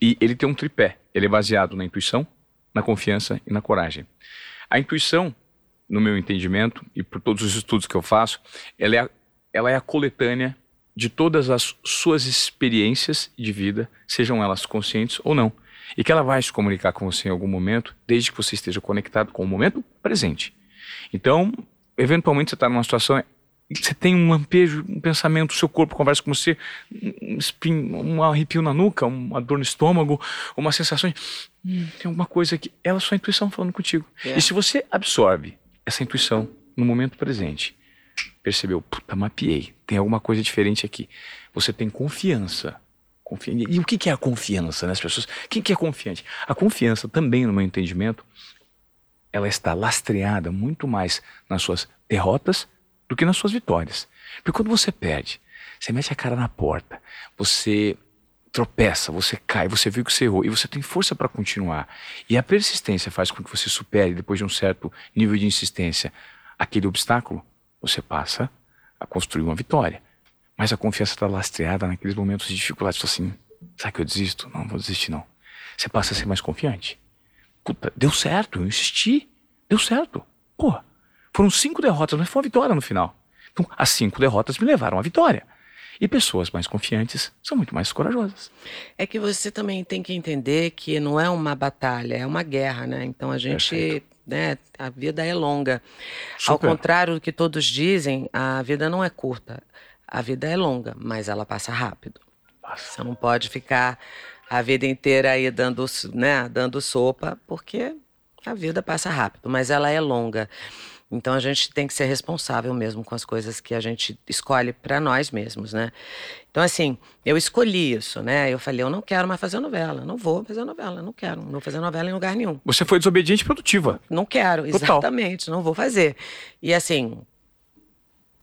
E ele tem um tripé. Ele é baseado na intuição, na confiança e na coragem. A intuição, no meu entendimento e por todos os estudos que eu faço, ela é a, ela é a coletânea de todas as suas experiências de vida, sejam elas conscientes ou não. e que ela vai se comunicar com você em algum momento, desde que você esteja conectado com o momento presente. Então, eventualmente você está numa situação você tem um lampejo, um pensamento, o seu corpo conversa com você, um, espinho, um arrepio na nuca, uma dor no estômago, uma sensação de hum, tem alguma coisa aqui. É a sua intuição falando contigo. É. E se você absorve essa intuição no momento presente, percebeu, puta, mapeei, tem alguma coisa diferente aqui. Você tem confiança. confiança. E o que é a confiança nas pessoas? Quem que é confiante? A confiança também, no meu entendimento, ela está lastreada muito mais nas suas derrotas do que nas suas vitórias. Porque quando você perde, você mete a cara na porta, você tropeça, você cai, você viu que você errou e você tem força para continuar. E a persistência faz com que você supere, depois de um certo nível de insistência, aquele obstáculo, você passa a construir uma vitória. Mas a confiança está lastreada naqueles momentos de dificuldade. Você assim, será que eu desisto? Não, vou desistir não. Você passa a ser mais confiante. Puta, deu certo, eu insisti. Deu certo. Porra, foram cinco derrotas, mas foi uma vitória no final. Então, as cinco derrotas me levaram à vitória. E pessoas mais confiantes são muito mais corajosas. É que você também tem que entender que não é uma batalha, é uma guerra, né? Então a gente, né, a vida é longa. Super. Ao contrário do que todos dizem, a vida não é curta. A vida é longa, mas ela passa rápido. Você não pode ficar a vida inteira aí dando, né, dando sopa, porque a vida passa rápido, mas ela é longa. Então a gente tem que ser responsável mesmo com as coisas que a gente escolhe para nós mesmos, né? Então assim, eu escolhi isso, né? Eu falei, eu não quero mais fazer novela, não vou fazer novela, não quero, não vou fazer novela em lugar nenhum. Você foi desobediente produtiva. Não quero, Total. exatamente, não vou fazer. E assim,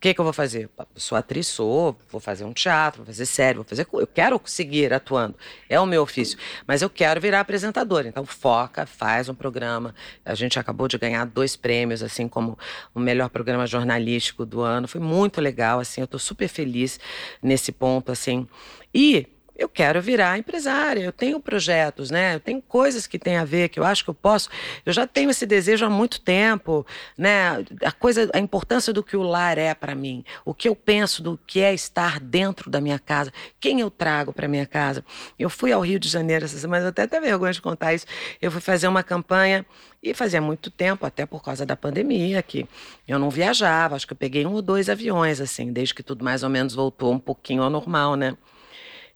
que, que eu vou fazer? Sou atriz, sou, vou fazer um teatro, vou fazer série, vou fazer. Eu quero seguir atuando, é o meu ofício, mas eu quero virar apresentadora. Então, foca, faz um programa. A gente acabou de ganhar dois prêmios, assim, como o melhor programa jornalístico do ano. Foi muito legal, assim, eu estou super feliz nesse ponto, assim. E eu quero virar empresária, eu tenho projetos, né? Eu tenho coisas que têm a ver, que eu acho que eu posso. Eu já tenho esse desejo há muito tempo, né? A coisa, a importância do que o lar é para mim, o que eu penso do que é estar dentro da minha casa, quem eu trago para minha casa. Eu fui ao Rio de Janeiro essa semana, eu até tenho vergonha de contar isso. Eu fui fazer uma campanha e fazia muito tempo, até por causa da pandemia, que eu não viajava, acho que eu peguei um ou dois aviões, assim, desde que tudo mais ou menos voltou um pouquinho ao normal, né?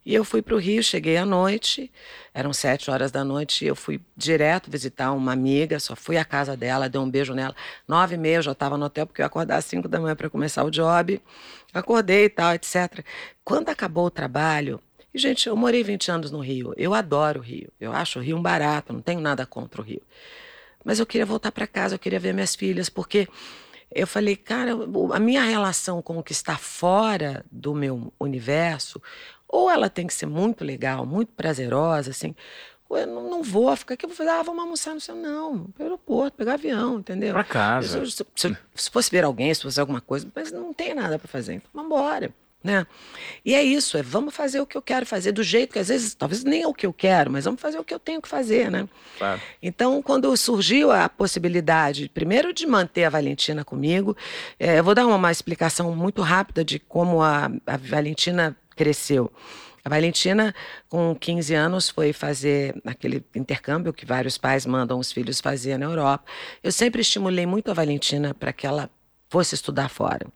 E eu fui para o Rio, cheguei à noite, eram sete horas da noite, eu fui direto visitar uma amiga, só fui à casa dela, dei um beijo nela. Nove e meia eu já estava no hotel, porque eu ia acordar às cinco da manhã para começar o job. Acordei e tal, etc. Quando acabou o trabalho, e, gente, eu morei 20 anos no Rio, eu adoro o Rio, eu acho o Rio um barato, não tenho nada contra o Rio. Mas eu queria voltar para casa, eu queria ver minhas filhas, porque eu falei, cara, a minha relação com o que está fora do meu universo, ou ela tem que ser muito legal, muito prazerosa, assim. Ou eu não, não vou ficar aqui, eu vou fazer, ah, vamos almoçar no céu. Não, para o aeroporto, pegar avião, entendeu? Para casa. Se, se, se, se, fosse ver alguém, se fosse alguma coisa, mas não tem nada para fazer, então vamos embora. Né? E é isso, é vamos fazer o que eu quero fazer, do jeito que às vezes, talvez nem é o que eu quero, mas vamos fazer o que eu tenho que fazer, né? Claro. Então, quando surgiu a possibilidade, primeiro de manter a Valentina comigo, é, eu vou dar uma, uma explicação muito rápida de como a, a Valentina cresceu. A Valentina, com 15 anos, foi fazer aquele intercâmbio que vários pais mandam os filhos fazer na Europa. Eu sempre estimulei muito a Valentina para que ela fosse estudar fora.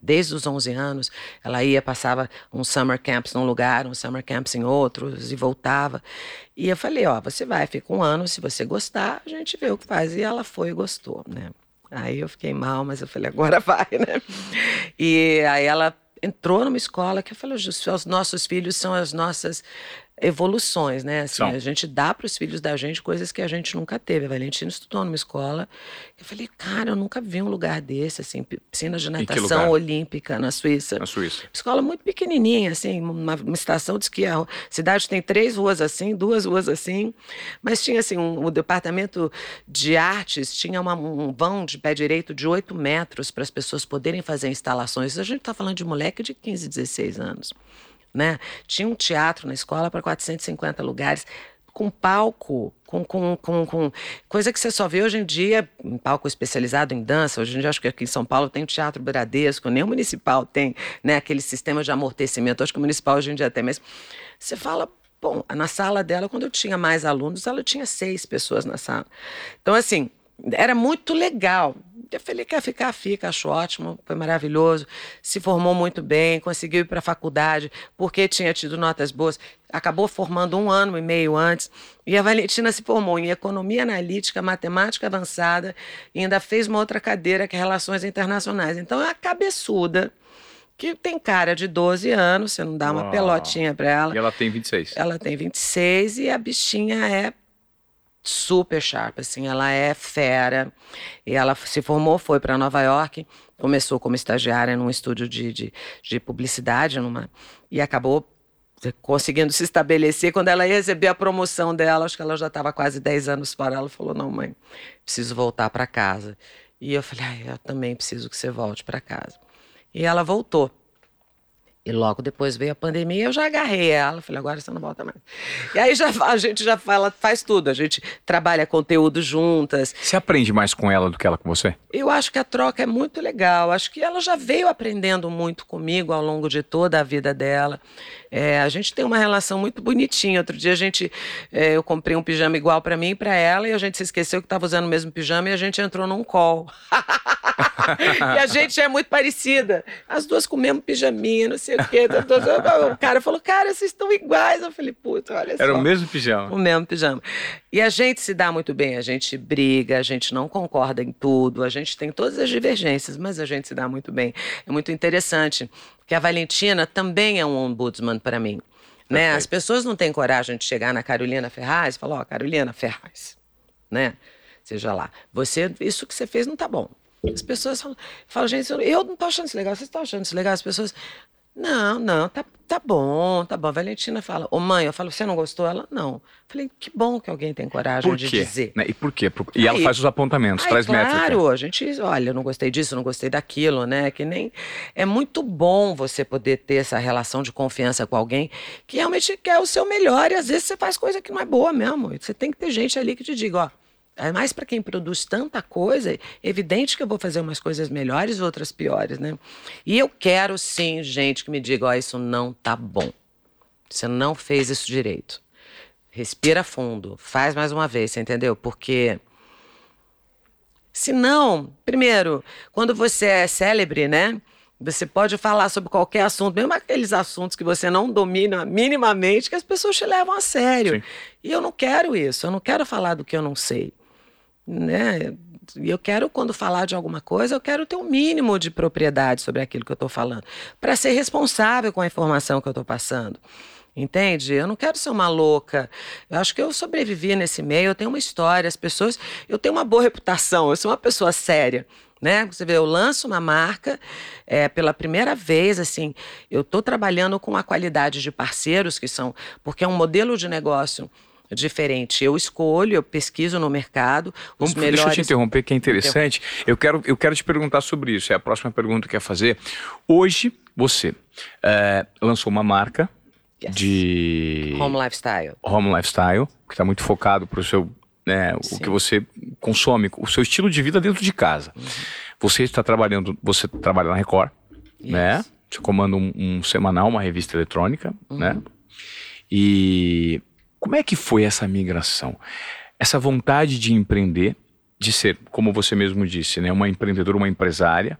Desde os 11 anos, ela ia, passava um summer camps num lugar, um summer camps em outros e voltava. E eu falei, ó, você vai, fica um ano, se você gostar, a gente vê o que faz. E ela foi e gostou, né? Aí eu fiquei mal, mas eu falei, agora vai, né? E aí ela entrou numa escola que eu falei, os nossos filhos são as nossas evoluções, né? Assim, a gente dá para os filhos da gente coisas que a gente nunca teve. A Valentina estudou numa escola. Eu falei, cara, eu nunca vi um lugar desse, assim, piscina de natação olímpica na Suíça. Na Suíça. Escola muito pequenininha, assim, uma, uma estação de esqui. A cidade tem três ruas assim, duas ruas assim, mas tinha assim um, o departamento de artes tinha uma, um vão de pé direito de oito metros para as pessoas poderem fazer instalações. A gente está falando de moleque de 15, 16 anos né? Tinha um teatro na escola para 450 lugares, com palco, com, com, com, com, coisa que você só vê hoje em dia em palco especializado em dança. Hoje em dia, acho que aqui em São Paulo tem o Teatro Bradesco, nem o municipal tem né, aquele sistema de amortecimento. Acho que o municipal hoje em dia tem, mas você fala bom, na sala dela, quando eu tinha mais alunos, ela tinha seis pessoas na sala. Então, assim, era muito legal. Eu falei, quer ficar? Fica, acho ótimo, foi maravilhoso. Se formou muito bem, conseguiu ir para a faculdade, porque tinha tido notas boas. Acabou formando um ano e meio antes. E a Valentina se formou em Economia Analítica, Matemática Avançada, e ainda fez uma outra cadeira que é Relações Internacionais. Então é a cabeçuda que tem cara de 12 anos, você não dá uma Uau. pelotinha para ela. E ela tem 26. Ela tem 26 e a bichinha é super sharp, assim, ela é fera. E ela se formou, foi para Nova York, começou como estagiária num estúdio de, de, de, publicidade, numa, e acabou conseguindo se estabelecer. Quando ela ia receber a promoção dela, acho que ela já estava quase 10 anos fora, ela falou: Não, mãe, preciso voltar para casa. E eu falei: ah, Eu também preciso que você volte para casa. E ela voltou. E logo depois veio a pandemia, eu já agarrei ela, falei, agora você não volta mais. E aí já, a gente já fala, faz tudo, a gente trabalha conteúdo juntas. Você aprende mais com ela do que ela com você? Eu acho que a troca é muito legal, acho que ela já veio aprendendo muito comigo ao longo de toda a vida dela. É, a gente tem uma relação muito bonitinha. Outro dia a gente, é, eu comprei um pijama igual para mim e para ela, e a gente se esqueceu que estava usando o mesmo pijama e a gente entrou num call. e a gente é muito parecida. As duas com o mesmo pijaminha, não sei o quê. O cara falou, cara, vocês estão iguais. Eu falei, puta, olha só. Era o mesmo pijama. O mesmo pijama. E a gente se dá muito bem, a gente briga, a gente não concorda em tudo, a gente tem todas as divergências, mas a gente se dá muito bem. É muito interessante, que a Valentina também é um ombudsman para mim. Né? As pessoas não têm coragem de chegar na Carolina Ferraz e falar, ó, oh, Carolina Ferraz, né? Seja lá, você, isso que você fez não tá bom. As pessoas falam, falam gente, eu não tô achando isso legal, vocês estão achando isso legal? As pessoas, não, não, tá, tá bom, tá bom. A Valentina fala, ô mãe, eu falo, você não gostou? Ela, não. Falei, que bom que alguém tem coragem de dizer. Né? E por quê? E ela faz os apontamentos, aí, traz claro, métrica. Claro, a gente, olha, eu não gostei disso, não gostei daquilo, né? Que nem. É muito bom você poder ter essa relação de confiança com alguém que realmente quer o seu melhor e às vezes você faz coisa que não é boa mesmo. Você tem que ter gente ali que te diga, ó é mais para quem produz tanta coisa, é evidente que eu vou fazer umas coisas melhores e outras piores, né? E eu quero sim gente que me diga, ó, oh, isso não tá bom. Você não fez isso direito. Respira fundo, faz mais uma vez, você entendeu? Porque senão, primeiro, quando você é célebre, né? Você pode falar sobre qualquer assunto, mesmo aqueles assuntos que você não domina minimamente, que as pessoas te levam a sério. Sim. E eu não quero isso, eu não quero falar do que eu não sei né? E eu quero, quando falar de alguma coisa, eu quero ter um mínimo de propriedade sobre aquilo que eu estou falando, para ser responsável com a informação que eu estou passando. Entende? Eu não quero ser uma louca. Eu acho que eu sobrevivi nesse meio, eu tenho uma história, as pessoas. Eu tenho uma boa reputação, eu sou uma pessoa séria. Né? Você vê, eu lanço uma marca é, pela primeira vez, assim, eu estou trabalhando com a qualidade de parceiros que são, porque é um modelo de negócio diferente. Eu escolho, eu pesquiso no mercado os Vamos, melhores... Deixa eu te interromper, que é interessante. Eu quero, eu quero te perguntar sobre isso. É a próxima pergunta que eu quero fazer. Hoje, você é, lançou uma marca yes. de... Home Lifestyle. Home Lifestyle, que está muito focado para o seu... Né, o que você consome, o seu estilo de vida dentro de casa. Uhum. Você está trabalhando, você trabalha na Record, yes. né? Você comanda um, um, semanal, uma revista eletrônica, uhum. né? E como é que foi essa migração? Essa vontade de empreender, de ser, como você mesmo disse, né, uma empreendedora, uma empresária.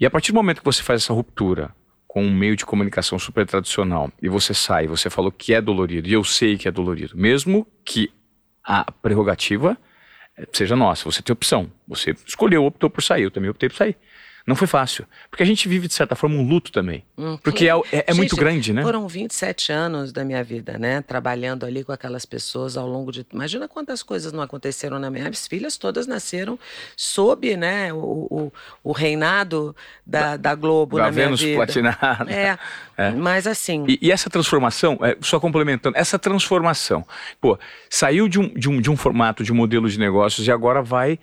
E a partir do momento que você faz essa ruptura com um meio de comunicação super tradicional e você sai, você falou que é dolorido, e eu sei que é dolorido, mesmo que a prerrogativa seja nossa, você tem opção. Você escolheu, optou por sair, eu também optei por sair. Não foi fácil. Porque a gente vive, de certa forma, um luto também. Hum, porque é, é, é gente, muito grande, né? Foram 27 anos da minha vida, né? Trabalhando ali com aquelas pessoas ao longo de. Imagina quantas coisas não aconteceram na minha. Minhas filhas todas nasceram sob né, o, o, o reinado da, da Globo da na Vênus minha vida. platinada. É, é. Mas assim. E, e essa transformação, é, só complementando, essa transformação, pô, saiu de um, de, um, de um formato, de um modelo de negócios e agora vai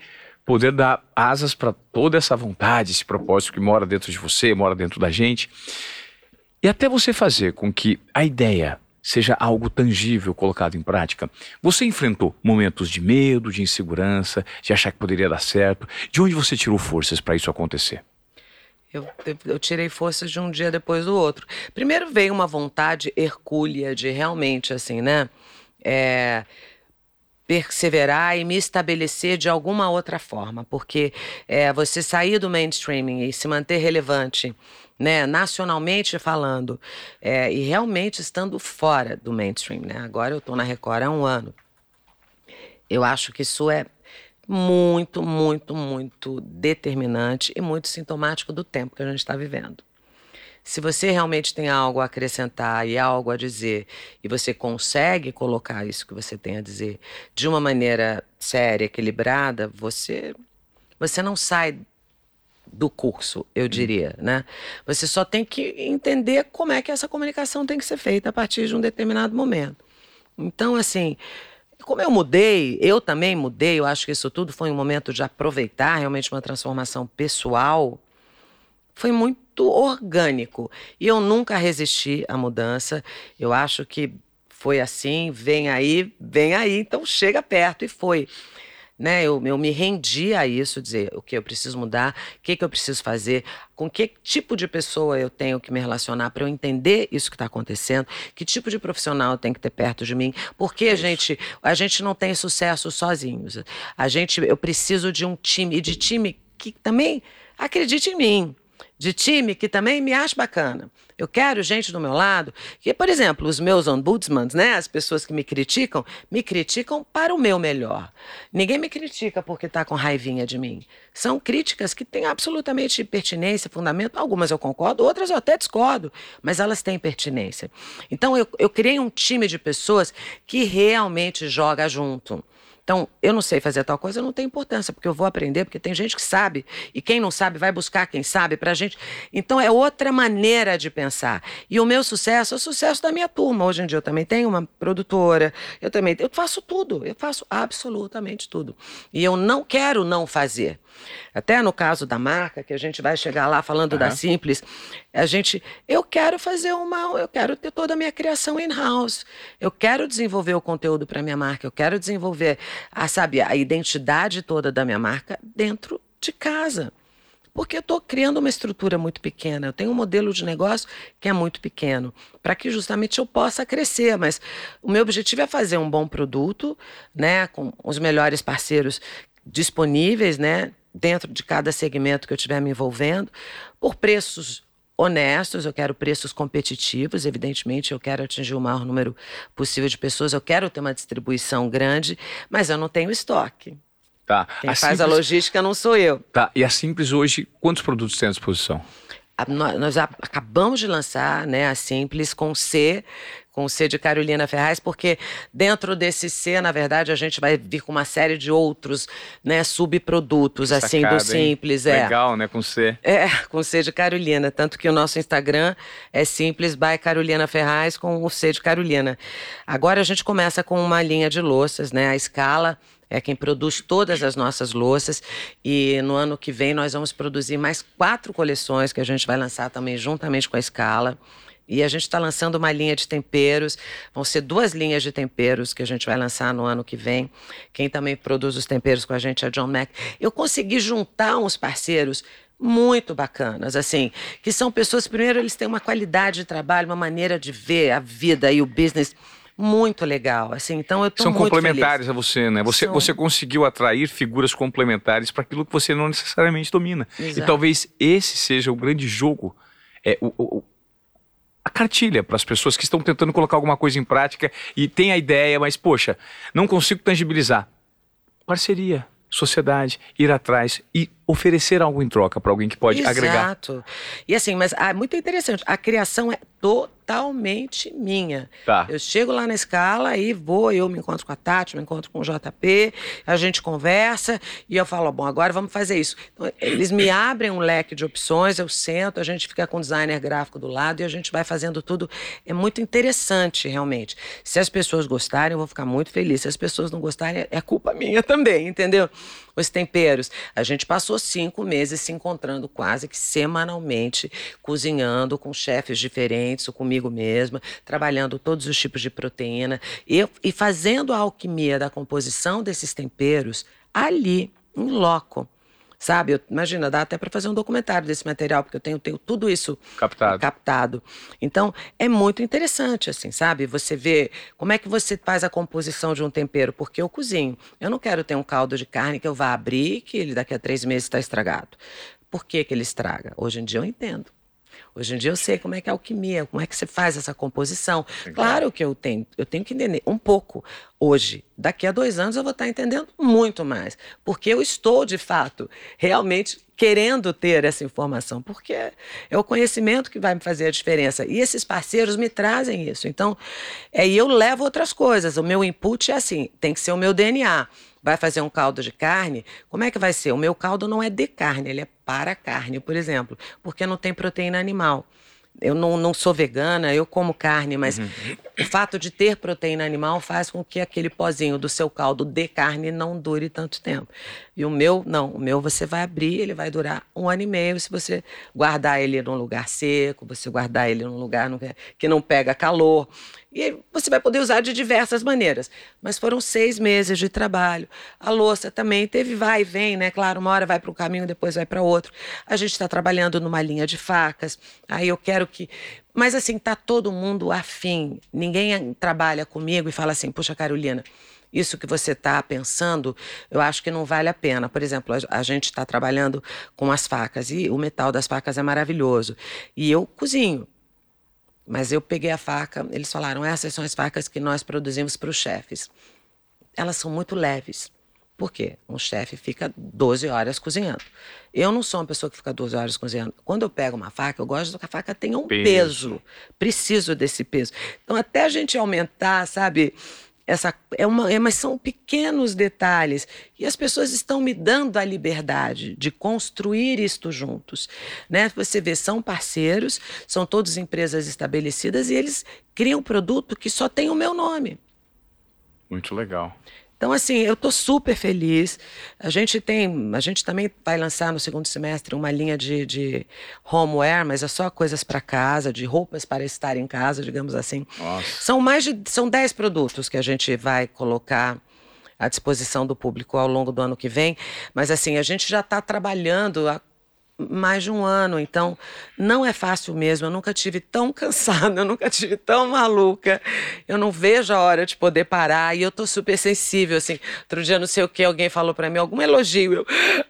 poder dar asas para toda essa vontade, esse propósito que mora dentro de você, mora dentro da gente. E até você fazer com que a ideia seja algo tangível colocado em prática. Você enfrentou momentos de medo, de insegurança, de achar que poderia dar certo. De onde você tirou forças para isso acontecer? Eu, eu, tirei forças de um dia depois do outro. Primeiro veio uma vontade hercúlea de realmente, assim, né? É, perseverar e me estabelecer de alguma outra forma, porque é, você sair do mainstreaming e se manter relevante, né, nacionalmente falando, é, e realmente estando fora do mainstream, né? Agora eu estou na Record há um ano. Eu acho que isso é muito, muito, muito determinante e muito sintomático do tempo que a gente está vivendo. Se você realmente tem algo a acrescentar e algo a dizer, e você consegue colocar isso que você tem a dizer de uma maneira séria, equilibrada, você você não sai do curso, eu diria, né? Você só tem que entender como é que essa comunicação tem que ser feita a partir de um determinado momento. Então, assim, como eu mudei, eu também mudei, eu acho que isso tudo foi um momento de aproveitar realmente uma transformação pessoal. Foi muito orgânico. E eu nunca resisti à mudança. Eu acho que foi assim, vem aí, vem aí, então chega perto. E foi né? Eu, eu me rendi a isso, dizer o que eu preciso mudar, o que, que eu preciso fazer, com que tipo de pessoa eu tenho que me relacionar para eu entender isso que está acontecendo, que tipo de profissional eu tenho que ter perto de mim, porque a gente, a gente não tem sucesso sozinhos. A gente, eu preciso de um time, e de time que também acredite em mim de time que também me acha bacana. Eu quero gente do meu lado que, por exemplo, os meus ombudsman, né, as pessoas que me criticam, me criticam para o meu melhor. Ninguém me critica porque está com raivinha de mim. São críticas que têm absolutamente pertinência, fundamento. Algumas eu concordo, outras eu até discordo, mas elas têm pertinência. Então eu, eu criei um time de pessoas que realmente joga junto. Então, eu não sei fazer tal coisa, não tem importância, porque eu vou aprender, porque tem gente que sabe, e quem não sabe vai buscar quem sabe para a gente. Então, é outra maneira de pensar. E o meu sucesso é o sucesso da minha turma. Hoje em dia eu também tenho uma produtora, eu também eu faço tudo, eu faço absolutamente tudo. E eu não quero não fazer. Até no caso da marca, que a gente vai chegar lá falando uhum. da Simples, a gente, eu quero fazer uma, eu quero ter toda a minha criação in-house. Eu quero desenvolver o conteúdo para minha marca, eu quero desenvolver a, sabe, a identidade toda da minha marca dentro de casa. Porque eu estou criando uma estrutura muito pequena, eu tenho um modelo de negócio que é muito pequeno, para que justamente eu possa crescer. Mas o meu objetivo é fazer um bom produto, né, com os melhores parceiros disponíveis, né, dentro de cada segmento que eu estiver me envolvendo, por preços honestos, eu quero preços competitivos, evidentemente, eu quero atingir o maior número possível de pessoas, eu quero ter uma distribuição grande, mas eu não tenho estoque. Tá. Quem a faz Simples... a logística não sou eu. Tá. E a Simples hoje, quantos produtos tem à disposição? Nós acabamos de lançar né, a Simples com C, com o C de Carolina Ferraz, porque dentro desse C, na verdade, a gente vai vir com uma série de outros né, subprodutos, Sacada, assim, do Simples. Hein? É. Legal, né, com C. É, com C de Carolina. Tanto que o nosso Instagram é Simples by Carolina Ferraz com o C de Carolina. Agora a gente começa com uma linha de louças, né, a escala é quem produz todas as nossas louças. E no ano que vem nós vamos produzir mais quatro coleções que a gente vai lançar também juntamente com a Escala. E a gente está lançando uma linha de temperos. Vão ser duas linhas de temperos que a gente vai lançar no ano que vem. Quem também produz os temperos com a gente é John Mac. Eu consegui juntar uns parceiros muito bacanas, assim, que são pessoas, primeiro, eles têm uma qualidade de trabalho, uma maneira de ver a vida e o business muito legal. Assim, então eu tô São complementares feliz. a você, né? Você, São... você conseguiu atrair figuras complementares para aquilo que você não necessariamente domina. Exato. E talvez esse seja o grande jogo, é, o, o a cartilha para as pessoas que estão tentando colocar alguma coisa em prática e tem a ideia, mas poxa, não consigo tangibilizar. Parceria, sociedade, ir atrás e oferecer algo em troca para alguém que pode Exato. agregar. Exato. E assim, mas ah, muito interessante, a criação é totalmente minha. Tá. Eu chego lá na escala e vou, eu me encontro com a Tati, me encontro com o JP, a gente conversa e eu falo, bom, agora vamos fazer isso. Então, eles me abrem um leque de opções, eu sento, a gente fica com o designer gráfico do lado e a gente vai fazendo tudo. É muito interessante, realmente. Se as pessoas gostarem, eu vou ficar muito feliz. Se as pessoas não gostarem, é culpa minha também, entendeu? Os temperos. A gente passou cinco meses se encontrando quase que semanalmente, cozinhando com chefes diferentes, ou comigo mesma, trabalhando todos os tipos de proteína e, e fazendo a alquimia da composição desses temperos ali, em loco sabe? Eu, imagina, dá até para fazer um documentário desse material, porque eu tenho, tenho tudo isso captado. captado. Então, é muito interessante, assim, sabe? Você vê como é que você faz a composição de um tempero, porque eu cozinho. Eu não quero ter um caldo de carne que eu vá abrir que ele daqui a três meses está estragado. Por que, que ele estraga? Hoje em dia eu entendo. Hoje em dia eu sei como é que é a alquimia, como é que você faz essa composição. Claro que eu tenho, eu tenho que entender um pouco hoje. Daqui a dois anos eu vou estar entendendo muito mais, porque eu estou de fato realmente querendo ter essa informação, porque é o conhecimento que vai me fazer a diferença. E esses parceiros me trazem isso. Então, é, e eu levo outras coisas. O meu input é assim, tem que ser o meu DNA vai fazer um caldo de carne, como é que vai ser? O meu caldo não é de carne, ele é para carne, por exemplo, porque não tem proteína animal. Eu não, não sou vegana, eu como carne, mas uhum. o fato de ter proteína animal faz com que aquele pozinho do seu caldo de carne não dure tanto tempo. E o meu, não. O meu você vai abrir, ele vai durar um ano e meio se você guardar ele num lugar seco, você guardar ele num lugar que não pega calor. E você vai poder usar de diversas maneiras. Mas foram seis meses de trabalho. A louça também teve vai e vem, né? Claro, uma hora vai para um caminho, depois vai para outro. A gente está trabalhando numa linha de facas. Aí eu quero que. Mas assim, tá todo mundo afim. Ninguém trabalha comigo e fala assim, puxa, Carolina. Isso que você está pensando, eu acho que não vale a pena. Por exemplo, a, a gente está trabalhando com as facas e o metal das facas é maravilhoso. E eu cozinho. Mas eu peguei a faca, eles falaram: essas são as facas que nós produzimos para os chefes. Elas são muito leves. Por quê? Um chefe fica 12 horas cozinhando. Eu não sou uma pessoa que fica 12 horas cozinhando. Quando eu pego uma faca, eu gosto que a faca tenha um peso. peso. Preciso desse peso. Então, até a gente aumentar, sabe, essa é uma, é, mas são pequenos detalhes e as pessoas estão me dando a liberdade de construir isto juntos, né? Você vê, são parceiros, são todas empresas estabelecidas e eles criam um produto que só tem o meu nome. Muito legal. Então, assim, eu estou super feliz. A gente tem, a gente também vai lançar no segundo semestre uma linha de, de homeware, mas é só coisas para casa, de roupas para estar em casa, digamos assim. Nossa. São mais de, são 10 produtos que a gente vai colocar à disposição do público ao longo do ano que vem. Mas assim, a gente já está trabalhando mais de um ano, então não é fácil mesmo. Eu nunca tive tão cansada, eu nunca tive tão maluca. Eu não vejo a hora de poder parar e eu tô super sensível, assim. Outro dia, não sei o que, alguém falou para mim, algum elogio. Eu,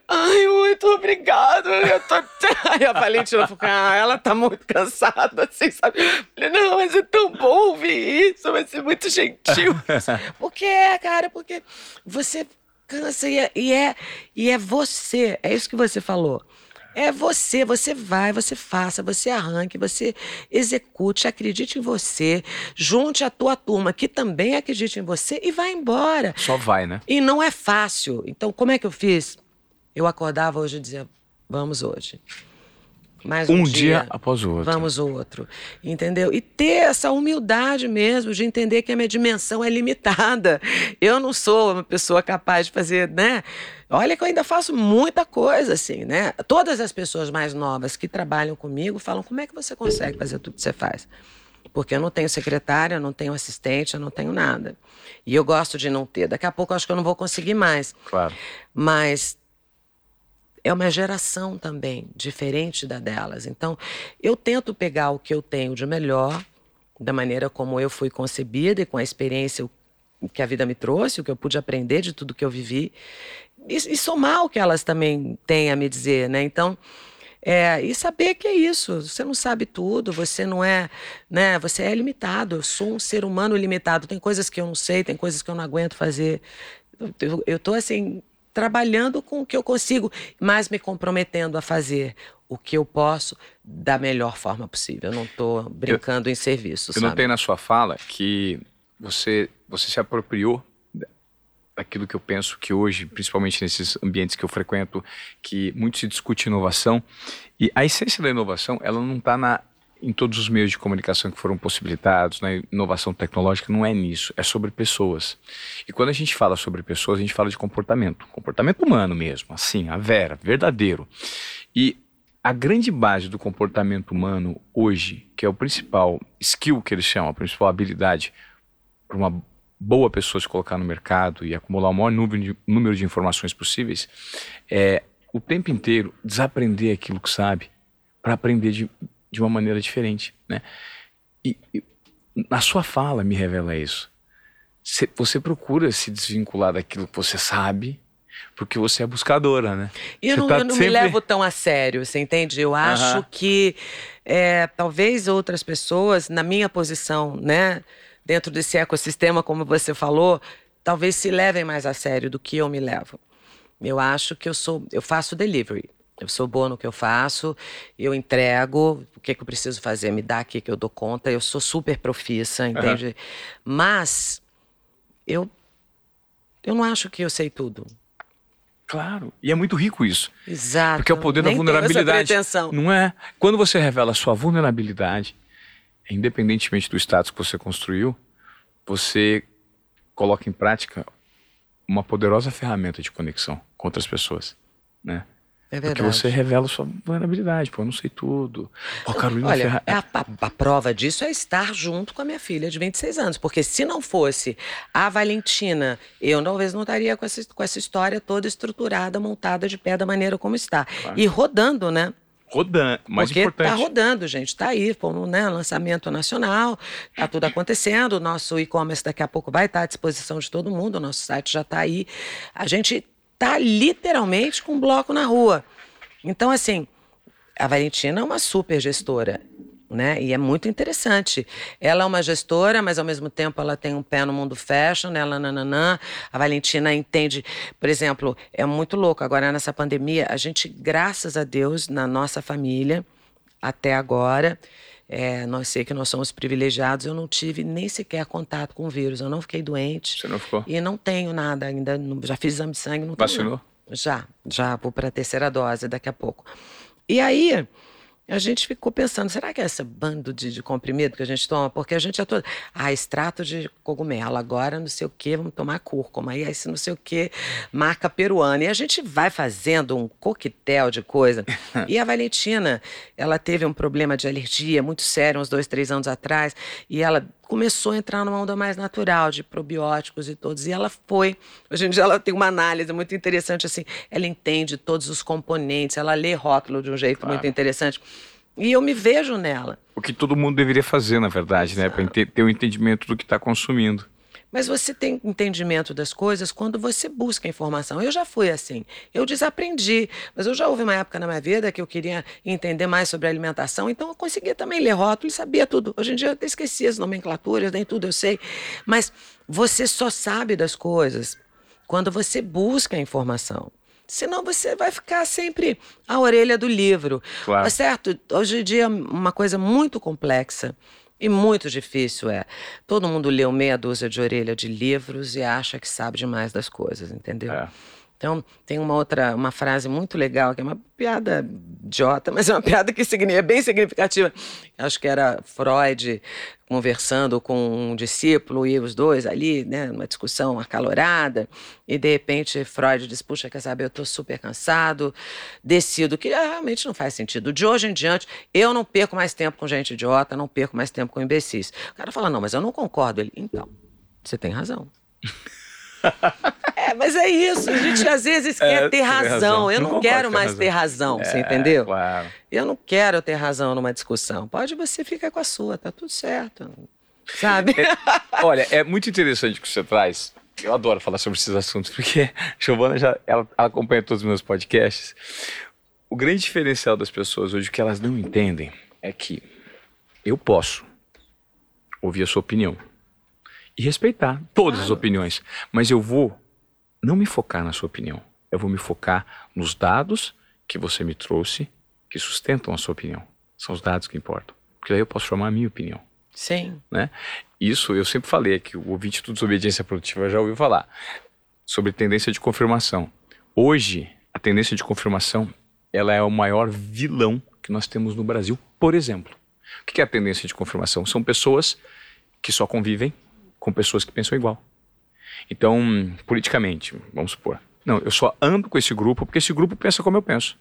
ai, muito obrigado. Eu tô... Aí a Valentina falou, ah, ela tá muito cansada, assim, sabe? Falei, não, mas é tão bom ouvir isso, vai ser muito gentil. porque é, cara, porque você cansa e é, e é, e é você, é isso que você falou. É você, você vai, você faça, você arranque, você execute, acredite em você, junte a tua turma que também acredite em você e vai embora. Só vai, né? E não é fácil. Então, como é que eu fiz? Eu acordava hoje e dizia: vamos hoje. Mais um, um dia, dia, após o outro. Vamos o outro. Entendeu? E ter essa humildade mesmo de entender que a minha dimensão é limitada. Eu não sou uma pessoa capaz de fazer, né? Olha que eu ainda faço muita coisa, assim, né? Todas as pessoas mais novas que trabalham comigo falam: como é que você consegue fazer tudo que você faz? Porque eu não tenho secretária, eu não tenho assistente, eu não tenho nada. E eu gosto de não ter. Daqui a pouco eu acho que eu não vou conseguir mais. Claro. Mas é uma geração também diferente da delas. Então, eu tento pegar o que eu tenho de melhor, da maneira como eu fui concebida e com a experiência que a vida me trouxe, o que eu pude aprender de tudo que eu vivi, e, e somar o que elas também têm a me dizer, né? Então, é, e saber que é isso, você não sabe tudo, você não é, né? Você é limitado. Eu sou um ser humano limitado. Tem coisas que eu não sei, tem coisas que eu não aguento fazer. Eu, eu tô assim trabalhando com o que eu consigo, mas me comprometendo a fazer o que eu posso da melhor forma possível. Eu não estou brincando eu, em serviço. Eu sabe? notei na sua fala que você, você se apropriou daquilo que eu penso que hoje, principalmente nesses ambientes que eu frequento, que muito se discute inovação. E a essência da inovação, ela não está na em todos os meios de comunicação que foram possibilitados, na né, inovação tecnológica, não é nisso, é sobre pessoas. E quando a gente fala sobre pessoas, a gente fala de comportamento, comportamento humano mesmo, assim, a vera, verdadeiro. E a grande base do comportamento humano hoje, que é o principal skill que eles chamam, a principal habilidade para uma boa pessoa se colocar no mercado e acumular o maior número de, número de informações possíveis, é o tempo inteiro desaprender aquilo que sabe para aprender de, de uma maneira diferente, né? E, e a sua fala me revela isso. Você procura se desvincular daquilo que você sabe, porque você é buscadora, né? E eu não, tá eu não sempre... me levo tão a sério, você entende? Eu acho que é, talvez outras pessoas, na minha posição, né, dentro desse ecossistema, como você falou, talvez se levem mais a sério do que eu me levo. Eu acho que eu sou, eu faço delivery. Eu sou boa no que eu faço, eu entrego o que, que eu preciso fazer, me dá aqui que eu dou conta. Eu sou super profissa, entende? Uhum. Mas eu, eu não acho que eu sei tudo. Claro, e é muito rico isso. Exato. Porque é o poder Nem da vulnerabilidade. Não é? Quando você revela a sua vulnerabilidade, independentemente do status que você construiu, você coloca em prática uma poderosa ferramenta de conexão com outras pessoas, né? É verdade. Porque você revela sua vulnerabilidade. Pô, eu não sei tudo. Pô, Carolina Olha, Ferra... a, a, a, prova disso é estar junto com a minha filha de 26 anos. Porque se não fosse a Valentina, eu talvez não estaria com essa, com essa história toda estruturada, montada de pé da maneira como está. Claro. E rodando, né? Rodando, mais Porque importante. tá rodando, gente. Tá aí, como né, lançamento nacional, tá tudo acontecendo. O nosso e-commerce daqui a pouco vai estar à disposição de todo mundo. O nosso site já está aí. A gente tá literalmente com um bloco na rua. Então, assim, a Valentina é uma super gestora. Né? E é muito interessante. Ela é uma gestora, mas ao mesmo tempo ela tem um pé no mundo fashion, ela nananã. A Valentina entende, por exemplo, é muito louco. Agora nessa pandemia, a gente, graças a Deus, na nossa família, até agora, é, nós sei que nós somos privilegiados. Eu não tive nem sequer contato com o vírus. Eu não fiquei doente. Você não ficou? E não tenho nada ainda. Já fiz exame de sangue. Não Vacinou? Já, já vou para a terceira dose daqui a pouco. E aí, a gente ficou pensando, será que é esse bando de, de, comprimido que a gente toma? Porque a gente é todo, ah, extrato de cogumelo, agora não sei o que, vamos tomar cúrcuma, aí esse não sei o que, marca peruana. E a gente vai fazendo um coquetel de coisa. e a Valentina, ela teve um problema de alergia muito sério, uns dois, três anos atrás, e ela começou a entrar numa onda mais natural de probióticos e todos. E ela foi. Hoje em dia ela tem uma análise muito interessante, assim. Ela entende todos os componentes, ela lê rótulo de um jeito claro. muito interessante. E eu me vejo nela. O que todo mundo deveria fazer, na verdade, Exato. né? Para ter o um entendimento do que está consumindo. Mas você tem entendimento das coisas quando você busca informação. Eu já fui assim. Eu desaprendi. Mas eu já houve uma época na minha vida que eu queria entender mais sobre alimentação, então eu conseguia também ler rótulo e sabia tudo. Hoje em dia eu até esqueci as nomenclaturas, nem tudo eu sei. Mas você só sabe das coisas quando você busca a informação. Senão você vai ficar sempre à orelha do livro. Claro. Tá certo? Hoje em dia é uma coisa muito complexa. E muito difícil é. Todo mundo leu meia dúzia de orelha de livros e acha que sabe demais das coisas, entendeu? É. Então, tem uma outra, uma frase muito legal, que é uma piada idiota, mas é uma piada que é bem significativa. Acho que era Freud conversando com um discípulo e os dois ali, né, numa discussão acalorada, e de repente Freud diz: Puxa, quer saber, eu estou super cansado, decido que realmente não faz sentido. De hoje em diante, eu não perco mais tempo com gente idiota, não perco mais tempo com imbecis. O cara fala: Não, mas eu não concordo. Ele, então, você tem razão. É, mas é isso. A gente às vezes é, quer ter razão. razão. Eu não, não quero mais razão. ter razão, é, você entendeu? Claro. Eu não quero ter razão numa discussão. Pode você ficar com a sua, tá tudo certo. Sabe? É, olha, é muito interessante o que você traz. Eu adoro falar sobre esses assuntos, porque a Giovana já ela, ela acompanha todos os meus podcasts. O grande diferencial das pessoas hoje, o que elas não entendem, é que eu posso ouvir a sua opinião e respeitar todas claro. as opiniões, mas eu vou não me focar na sua opinião. Eu vou me focar nos dados que você me trouxe que sustentam a sua opinião. São os dados que importam. Porque daí eu posso formar a minha opinião. Sim. Né? Isso eu sempre falei que o ouvinte do Desobediência Produtiva já ouviu falar sobre tendência de confirmação. Hoje, a tendência de confirmação ela é o maior vilão que nós temos no Brasil, por exemplo. O que é a tendência de confirmação? São pessoas que só convivem com pessoas que pensam igual. Então, politicamente, vamos supor. Não, eu só ando com esse grupo porque esse grupo pensa como eu penso.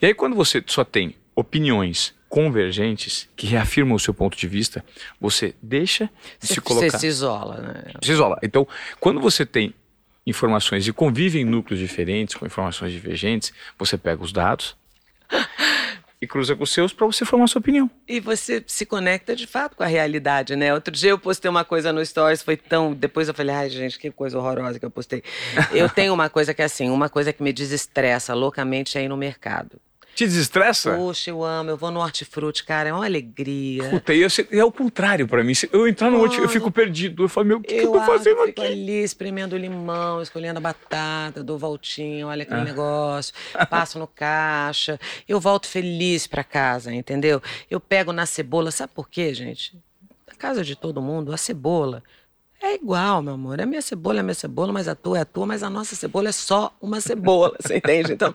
E aí, quando você só tem opiniões convergentes que reafirmam o seu ponto de vista, você deixa de você, se colocar. Você se isola, né? Se isola. Então, quando você tem informações e convive em núcleos diferentes, com informações divergentes, você pega os dados e cruza com os seus para você formar sua opinião. E você se conecta de fato com a realidade, né? Outro dia eu postei uma coisa no Stories, foi tão. Depois eu falei, ai, gente, que coisa horrorosa que eu postei. eu tenho uma coisa que é assim, uma coisa que me desestressa loucamente é ir no mercado. Te desestressa? Poxa, eu amo. Eu vou no hortifruti, cara. É uma alegria. Puta, e eu, é o contrário pra mim. Eu entrar no hortifruti, eu fico perdido. Eu falo, meu, o que, eu, que eu tô fazendo eu fico aqui? ali, espremendo limão, escolhendo a batata, dou voltinha, olha aquele ah. negócio. Passo no caixa. Eu volto feliz pra casa, entendeu? Eu pego na cebola. Sabe por quê, gente? Na casa de todo mundo, a cebola é igual, meu amor. A minha cebola é a minha cebola, mas a tua é a tua, mas a nossa cebola é só uma cebola, você entende? Então,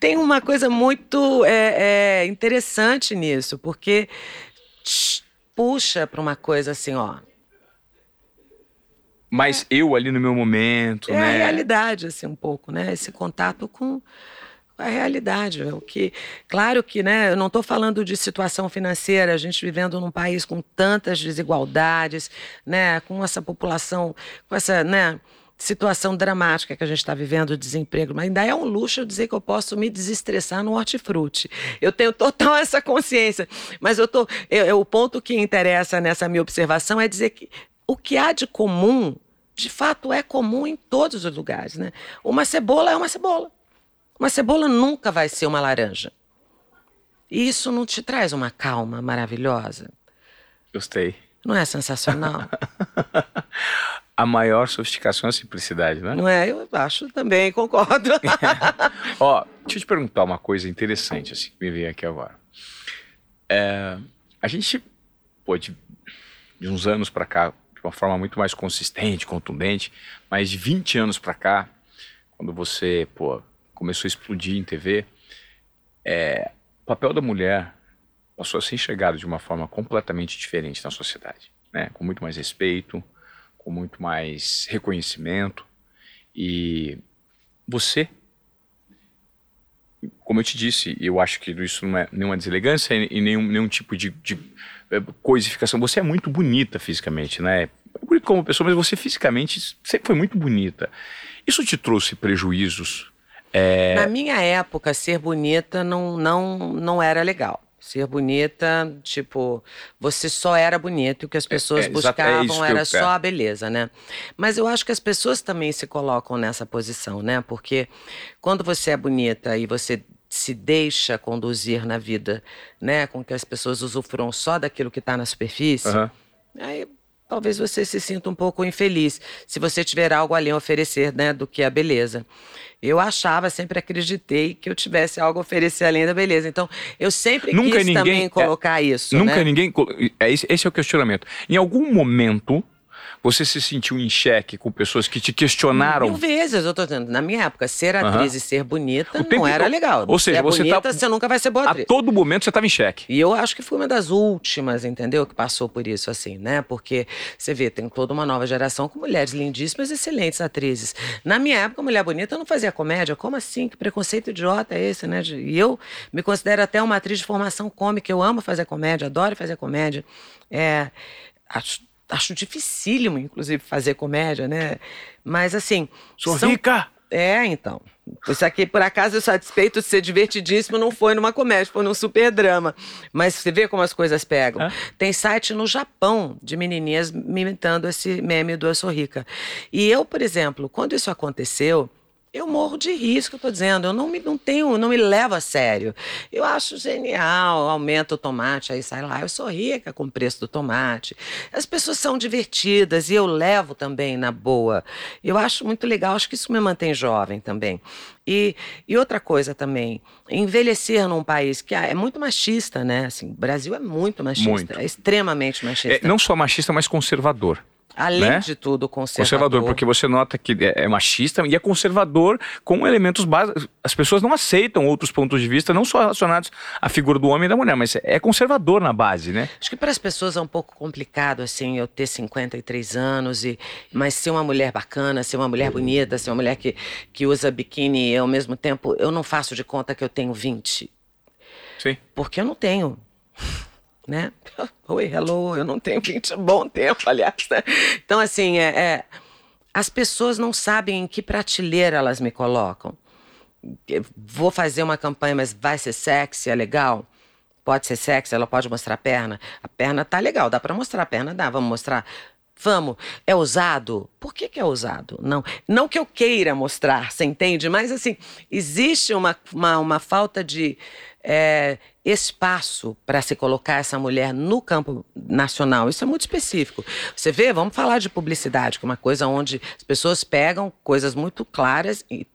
tem uma coisa muito é, é, interessante nisso, porque puxa para uma coisa assim, ó. Mas eu ali no meu momento, é né? É a realidade, assim, um pouco, né? Esse contato com a realidade. O que, claro que, né, eu não estou falando de situação financeira, a gente vivendo num país com tantas desigualdades, né, com essa população, com essa, né, situação dramática que a gente está vivendo, desemprego, mas ainda é um luxo eu dizer que eu posso me desestressar no hortifruti. Eu tenho total essa consciência, mas eu tô, eu, eu, o ponto que interessa nessa minha observação é dizer que o que há de comum, de fato, é comum em todos os lugares, né? Uma cebola é uma cebola. Uma cebola nunca vai ser uma laranja. E isso não te traz uma calma maravilhosa? Gostei. Não é sensacional? a maior sofisticação é a simplicidade, né? Não é? Eu acho também, concordo. Ó, deixa eu te perguntar uma coisa interessante, assim, que me veio aqui agora. É, a gente, pô, de, de uns anos para cá, de uma forma muito mais consistente, contundente, mas de 20 anos para cá, quando você, pô, começou a explodir em TV, é, o papel da mulher passou a ser enxergado de uma forma completamente diferente na sociedade, né? com muito mais respeito, com muito mais reconhecimento. E você, como eu te disse, eu acho que isso não é nenhuma deselegância e nenhum, nenhum tipo de, de é, coisificação. Você é muito bonita fisicamente, né? É bonito como pessoa, mas você fisicamente sempre foi muito bonita. Isso te trouxe prejuízos é... Na minha época, ser bonita não, não, não era legal. Ser bonita, tipo, você só era bonito e o que as pessoas é, é, buscavam é era só a beleza, né? Mas eu acho que as pessoas também se colocam nessa posição, né? Porque quando você é bonita e você se deixa conduzir na vida, né? Com que as pessoas usufruam só daquilo que está na superfície, uhum. aí talvez você se sinta um pouco infeliz se você tiver algo ali a oferecer, né? Do que a beleza. Eu achava, sempre acreditei que eu tivesse algo a oferecer além da beleza. Então, eu sempre nunca quis ninguém, também colocar é, isso. Nunca né? ninguém. É, esse é o questionamento. Em algum momento você se sentiu em xeque com pessoas que te questionaram? Mil vezes, eu tô dizendo. Na minha época, ser atriz e ser bonita não era legal. Ou seja, é você bonita, tá... você nunca vai ser boa atriz. A todo momento você estava em xeque. E eu acho que fui uma das últimas, entendeu? Que passou por isso, assim, né? Porque você vê, tem toda uma nova geração com mulheres lindíssimas, excelentes atrizes. Na minha época, mulher bonita não fazia comédia. Como assim? Que preconceito idiota é esse, né? E eu me considero até uma atriz de formação cômica. Eu amo fazer comédia, adoro fazer comédia. É, acho acho dificílimo, inclusive, fazer comédia, né? Mas assim. Sou são... rica! É, então. Isso aqui, por acaso, satisfeito de ser divertidíssimo, não foi numa comédia, foi num super drama. Mas você vê como as coisas pegam. É? Tem site no Japão de menininhas imitando esse meme do Eu Sou Rica. E eu, por exemplo, quando isso aconteceu, eu morro de risco, eu tô dizendo, eu não me, não tenho, não me levo a sério. Eu acho genial, aumenta o tomate, aí sai lá, eu sou rica com o preço do tomate. As pessoas são divertidas e eu levo também na boa. Eu acho muito legal, acho que isso me mantém jovem também. E, e outra coisa também, envelhecer num país que é muito machista, né? Assim, o Brasil é muito machista, muito. é extremamente machista. É, não só machista, mas conservador. Além né? de tudo, conservador. Conservador, porque você nota que é, é machista e é conservador com elementos básicos. As pessoas não aceitam outros pontos de vista, não só relacionados à figura do homem e da mulher, mas é conservador na base, né? Acho que para as pessoas é um pouco complicado, assim, eu ter 53 anos, e mas ser uma mulher bacana, ser uma mulher bonita, ser uma mulher que, que usa biquíni e ao mesmo tempo eu não faço de conta que eu tenho 20. Sim. Porque eu não tenho né? Oi, hello, eu não tenho 20 bom tempo, aliás. Né? Então, assim, é, é, as pessoas não sabem em que prateleira elas me colocam. Vou fazer uma campanha, mas vai ser sexy, é legal? Pode ser sexy, ela pode mostrar a perna. A perna tá legal, dá para mostrar a perna, dá, vamos mostrar. Vamos, é ousado? Por que, que é ousado? Não, não que eu queira mostrar, você entende? Mas assim, existe uma, uma, uma falta de é, espaço para se colocar essa mulher no campo nacional. Isso é muito específico. Você vê, vamos falar de publicidade, que é uma coisa onde as pessoas pegam coisas muito claras e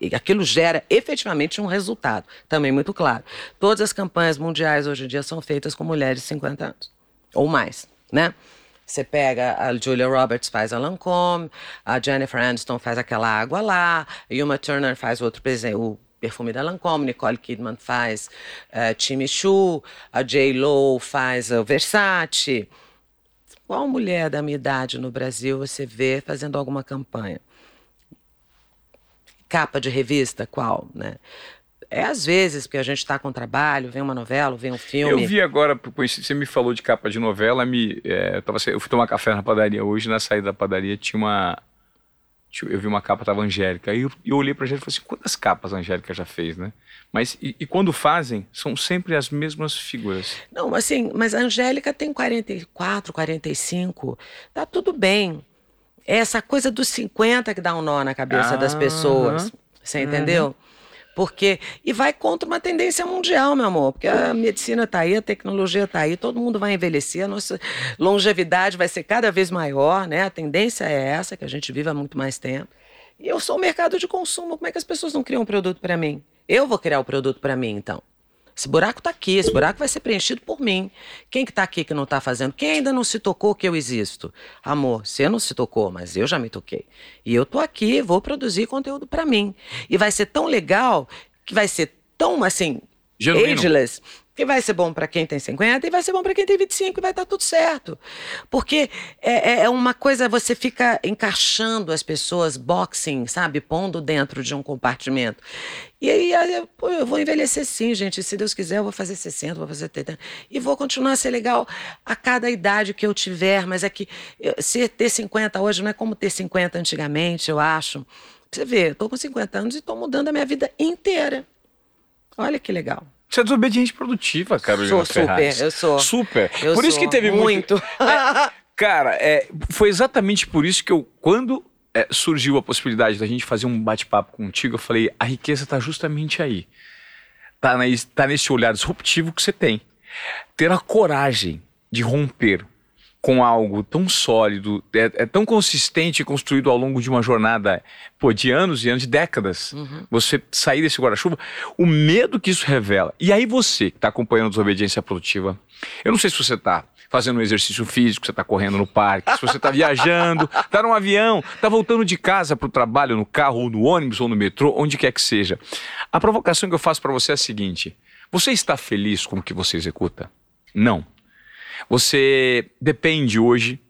e aquilo gera efetivamente um resultado, também muito claro. Todas as campanhas mundiais hoje em dia são feitas com mulheres de 50 anos ou mais, né? Você pega a Julia Roberts faz a Lancôme, a Jennifer Aniston faz aquela água lá, a Uma Turner faz outro perfume da Lancôme, Nicole Kidman faz uh, Timmy Choo, a J. Lo faz o Versace. Qual mulher da minha idade no Brasil você vê fazendo alguma campanha? Capa de revista, qual, né? É às vezes, porque a gente está com trabalho, vem uma novela, vem um filme. Eu vi agora, você me falou de capa de novela, me, é, eu, tava, eu fui tomar café na padaria hoje, na saída da padaria tinha uma. Eu vi uma capa, tava Angélica. Aí eu, eu olhei pra Angélica e falei assim: quantas capas a Angélica já fez, né? Mas e, e, quando fazem, são sempre as mesmas figuras. Não, assim, mas a Angélica tem 44, 45, tá tudo bem. É essa coisa dos 50 que dá um nó na cabeça ah, das pessoas. Você entendeu? Uhum. Porque. E vai contra uma tendência mundial, meu amor. Porque a medicina está aí, a tecnologia está aí, todo mundo vai envelhecer, a nossa longevidade vai ser cada vez maior, né? A tendência é essa, que a gente viva muito mais tempo. E eu sou o mercado de consumo, como é que as pessoas não criam um produto para mim? Eu vou criar o produto para mim, então. Esse buraco está aqui, esse buraco vai ser preenchido por mim. Quem que está aqui que não está fazendo? Quem ainda não se tocou que eu existo? Amor, você não se tocou, mas eu já me toquei. E eu tô aqui, vou produzir conteúdo para mim. E vai ser tão legal que vai ser tão assim Genuíno. ageless que vai ser bom para quem tem 50 e vai ser bom para quem tem 25 e vai estar tudo certo. Porque é, é, é, uma coisa, você fica encaixando as pessoas, boxing, sabe? Pondo dentro de um compartimento. E aí, eu vou envelhecer sim, gente. Se Deus quiser, eu vou fazer 60, vou fazer 70. E vou continuar a ser legal a cada idade que eu tiver. Mas é que se ter 50 hoje não é como ter 50 antigamente, eu acho. Você vê, eu tô com 50 anos e estou mudando a minha vida inteira. Olha que legal. Você é desobediente produtiva, Carolina Sou Ferraz. super, eu sou. Super. Eu por sou isso que teve muito. muito... É, cara, é, foi exatamente por isso que eu, quando é, surgiu a possibilidade da gente fazer um bate-papo contigo, eu falei, a riqueza está justamente aí. Tá, na, tá nesse olhar disruptivo que você tem. Ter a coragem de romper com algo tão sólido, é, é, tão consistente construído ao longo de uma jornada pô, de anos e anos, de décadas. Uhum. Você sair desse guarda-chuva, o medo que isso revela. E aí você que está acompanhando a desobediência produtiva, eu não sei se você está fazendo um exercício físico, você está correndo no parque, se você está viajando, está num avião, está voltando de casa para o trabalho, no carro, ou no ônibus, ou no metrô, onde quer que seja. A provocação que eu faço para você é a seguinte: você está feliz com o que você executa? Não. Você depende hoje,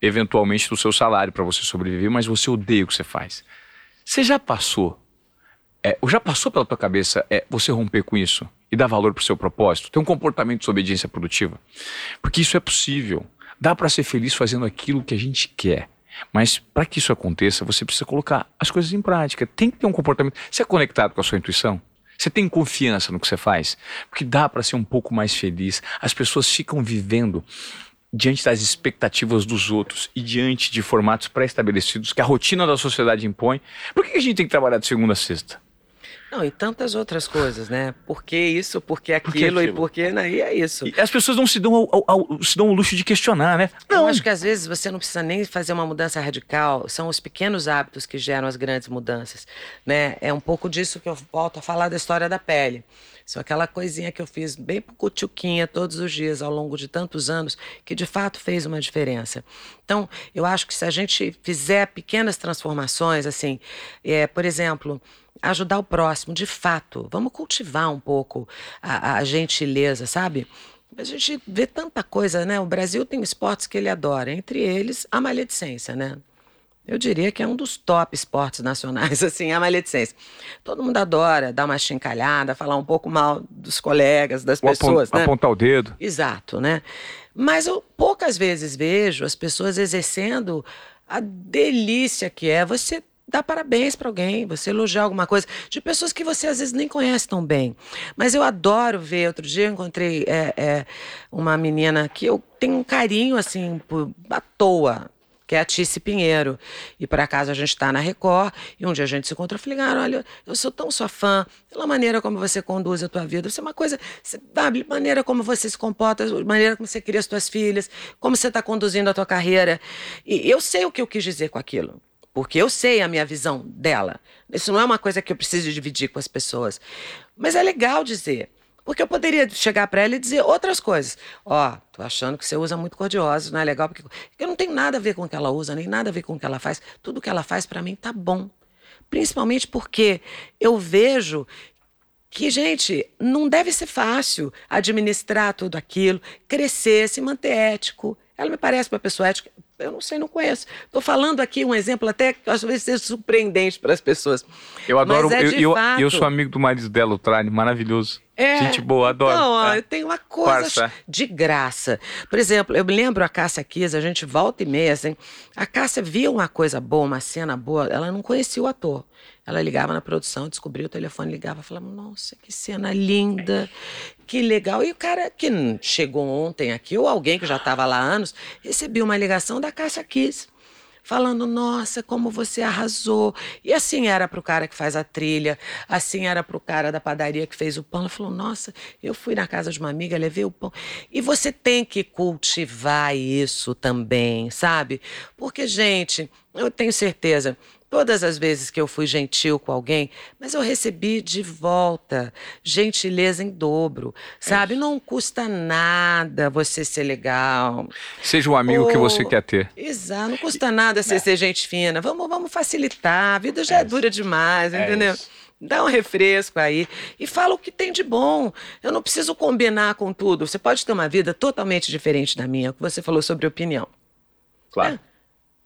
eventualmente, do seu salário para você sobreviver, mas você odeia o que você faz. Você já passou, é, ou já passou pela tua cabeça é, você romper com isso e dar valor para o seu propósito? Ter um comportamento de desobediência produtiva? Porque isso é possível. Dá para ser feliz fazendo aquilo que a gente quer. Mas para que isso aconteça, você precisa colocar as coisas em prática. Tem que ter um comportamento. Você é conectado com a sua intuição? Você tem confiança no que você faz? Porque dá para ser um pouco mais feliz. As pessoas ficam vivendo diante das expectativas dos outros e diante de formatos pré-estabelecidos que a rotina da sociedade impõe. Por que a gente tem que trabalhar de segunda a sexta? Não, e tantas outras coisas, né? Por que isso, por que aquilo, por que aquilo? e por que. Né? E é isso. E as pessoas não se dão, ao, ao, se dão o luxo de questionar, né? Não. Eu acho que às vezes você não precisa nem fazer uma mudança radical, são os pequenos hábitos que geram as grandes mudanças. Né? É um pouco disso que eu volto a falar da história da pele. Aquela coisinha que eu fiz bem cutuquinha todos os dias ao longo de tantos anos, que de fato fez uma diferença. Então, eu acho que se a gente fizer pequenas transformações, assim, é, por exemplo, ajudar o próximo, de fato. Vamos cultivar um pouco a, a gentileza, sabe? A gente vê tanta coisa, né? O Brasil tem esportes que ele adora, entre eles a maledicência, né? Eu diria que é um dos top esportes nacionais, assim, a maledicência. Todo mundo adora dar uma chincalhada, falar um pouco mal dos colegas, das pessoas, apont né? Apontar o dedo. Exato, né? Mas eu poucas vezes vejo as pessoas exercendo a delícia que é você dar parabéns para alguém, você elogiar alguma coisa, de pessoas que você às vezes nem conhece tão bem. Mas eu adoro ver. Outro dia eu encontrei é, é, uma menina que eu tenho um carinho assim, por, à toa que é a Tice Pinheiro. E por acaso a gente está na Record, e um dia a gente se encontra e falei, cara, olha, eu sou tão sua fã, pela maneira como você conduz a tua vida, você é uma coisa, sabe, maneira como você se comporta, maneira como você cria as tuas filhas, como você está conduzindo a tua carreira. E eu sei o que eu quis dizer com aquilo porque eu sei a minha visão dela. Isso não é uma coisa que eu preciso dividir com as pessoas. Mas é legal dizer. Porque eu poderia chegar para ela e dizer outras coisas. Ó, oh, tô achando que você usa muito cor-de-rosa, não é legal? Porque eu não tenho nada a ver com o que ela usa, nem nada a ver com o que ela faz. Tudo que ela faz para mim tá bom. Principalmente porque eu vejo que, gente, não deve ser fácil administrar tudo aquilo, crescer, se manter ético. Ela me parece uma pessoa ética. Eu não sei, não conheço. Estou falando aqui um exemplo até que às vezes seja surpreendente para as pessoas. Eu adoro. É eu, eu, eu, sou amigo do marido dela, o Trine, maravilhoso. É, Gente boa, adoro. Então, ó, é. eu tenho uma coisa de graça. Por exemplo, eu me lembro a Cássia Kiss, a gente volta e meia, assim. A Cássia via uma coisa boa, uma cena boa, ela não conhecia o ator. Ela ligava na produção, descobria o telefone, ligava, falava: Nossa, que cena linda, que legal. E o cara que chegou ontem aqui, ou alguém que já estava lá há anos, recebeu uma ligação da Cássia Kiss falando: Nossa, como você arrasou. E assim era para o cara que faz a trilha, assim era para o cara da padaria que fez o pão. Ela falou: Nossa, eu fui na casa de uma amiga, levei o pão. E você tem que cultivar isso também, sabe? Porque, gente, eu tenho certeza todas as vezes que eu fui gentil com alguém, mas eu recebi de volta gentileza em dobro, sabe? É. Não custa nada você ser legal. Seja o amigo Ou... que você quer ter. Exato, não custa nada você é. ser gente fina. Vamos, vamos facilitar, a vida já é, é dura demais, é entendeu? Dá um refresco aí e fala o que tem de bom. Eu não preciso combinar com tudo. Você pode ter uma vida totalmente diferente da minha, que você falou sobre opinião. Claro. É.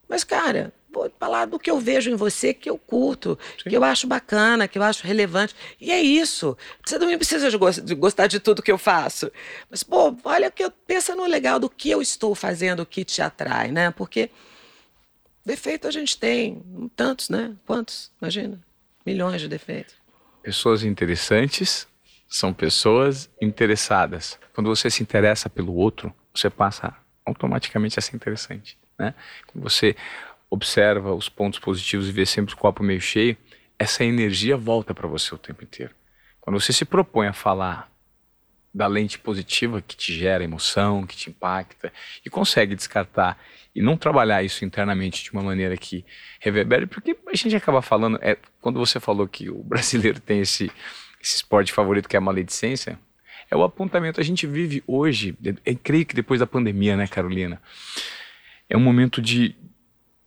Mas, cara, vou falar do que eu vejo em você, que eu curto, Sim. que eu acho bacana, que eu acho relevante. E é isso. Você também precisa de gostar de tudo que eu faço. Mas, pô, olha que eu pensa no legal do que eu estou fazendo que te atrai, né? Porque defeito a gente tem, tantos, né? Quantos? Imagina, milhões de defeitos. Pessoas interessantes são pessoas interessadas. Quando você se interessa pelo outro, você passa automaticamente a ser interessante, né? Quando você observa os pontos positivos e vê sempre o copo meio cheio, essa energia volta para você o tempo inteiro. Quando você se propõe a falar da lente positiva que te gera emoção, que te impacta, e consegue descartar e não trabalhar isso internamente de uma maneira que reverbere, porque a gente acaba falando, é, quando você falou que o brasileiro tem esse, esse esporte favorito que é a maledicência, é o apontamento. A gente vive hoje, eu creio que depois da pandemia, né, Carolina? É um momento de,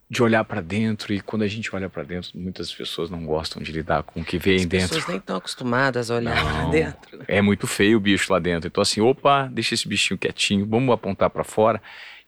de olhar para dentro e quando a gente olha para dentro, muitas pessoas não gostam de lidar com o que vem dentro. As pessoas nem estão acostumadas a olhar lá dentro. Né? É muito feio o bicho lá dentro. Então assim, opa, deixa esse bichinho quietinho, vamos apontar para fora.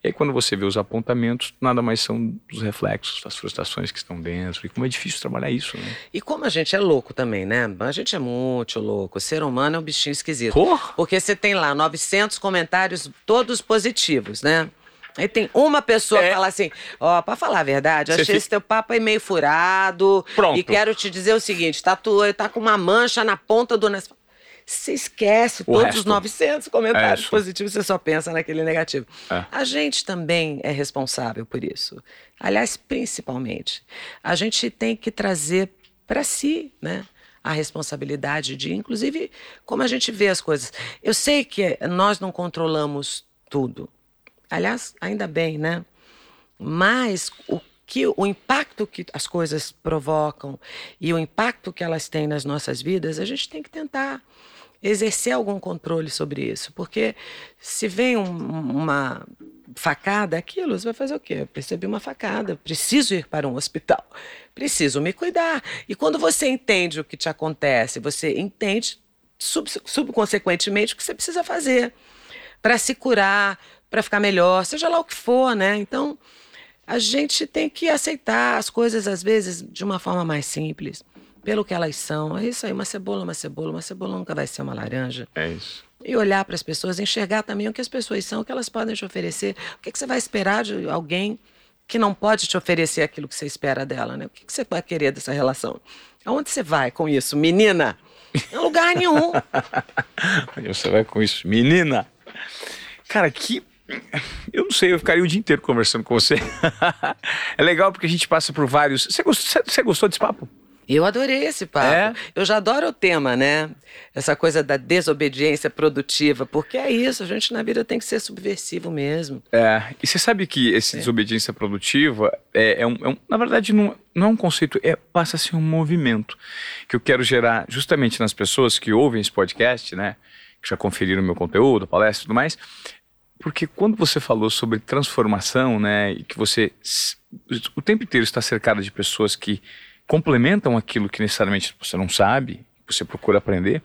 E aí quando você vê os apontamentos, nada mais são os reflexos das frustrações que estão dentro. E como é difícil trabalhar isso, né? E como a gente é louco também, né? A gente é muito louco. O ser humano é um bichinho esquisito. Porra. Porque você tem lá 900 comentários todos positivos, né? Aí tem uma pessoa é. que fala assim: Ó, oh, pra falar a verdade, achei esse teu papo aí meio furado. Pronto. E quero te dizer o seguinte: tá, tu, tá com uma mancha na ponta do. Você esquece o todos resto. os 900 comentários é positivos, você só pensa naquele negativo. É. A gente também é responsável por isso. Aliás, principalmente. A gente tem que trazer para si, né? a responsabilidade de, inclusive, como a gente vê as coisas. Eu sei que nós não controlamos tudo. Aliás, ainda bem, né? Mas o que o impacto que as coisas provocam e o impacto que elas têm nas nossas vidas, a gente tem que tentar exercer algum controle sobre isso, porque se vem um, uma facada, aquilo, você vai fazer o quê? Eu percebi uma facada, preciso ir para um hospital, preciso me cuidar. E quando você entende o que te acontece, você entende sub, subconsequentemente o que você precisa fazer para se curar, para ficar melhor, seja lá o que for, né? Então, a gente tem que aceitar as coisas, às vezes, de uma forma mais simples, pelo que elas são. É isso aí, uma cebola, uma cebola, uma cebola nunca vai ser uma laranja. É isso. E olhar para as pessoas, enxergar também o que as pessoas são, o que elas podem te oferecer. O que, que você vai esperar de alguém que não pode te oferecer aquilo que você espera dela, né? O que, que você vai querer dessa relação? Aonde você vai com isso, menina? Em lugar nenhum. Onde você vai com isso, menina? Cara, que eu não sei, eu ficaria o dia inteiro conversando com você. é legal porque a gente passa por vários. Você gostou, você gostou desse papo? Eu adorei esse papo. É? Eu já adoro o tema, né? Essa coisa da desobediência produtiva, porque é isso, a gente na vida tem que ser subversivo mesmo. É, e você sabe que esse é. desobediência produtiva é, é, um, é, um, na verdade, não, não é um conceito, é, passa a ser um movimento que eu quero gerar justamente nas pessoas que ouvem esse podcast, né? Que já conferiram meu conteúdo, palestra e tudo mais. Porque quando você falou sobre transformação, né, e que você o tempo inteiro está cercado de pessoas que complementam aquilo que necessariamente você não sabe, você procura aprender.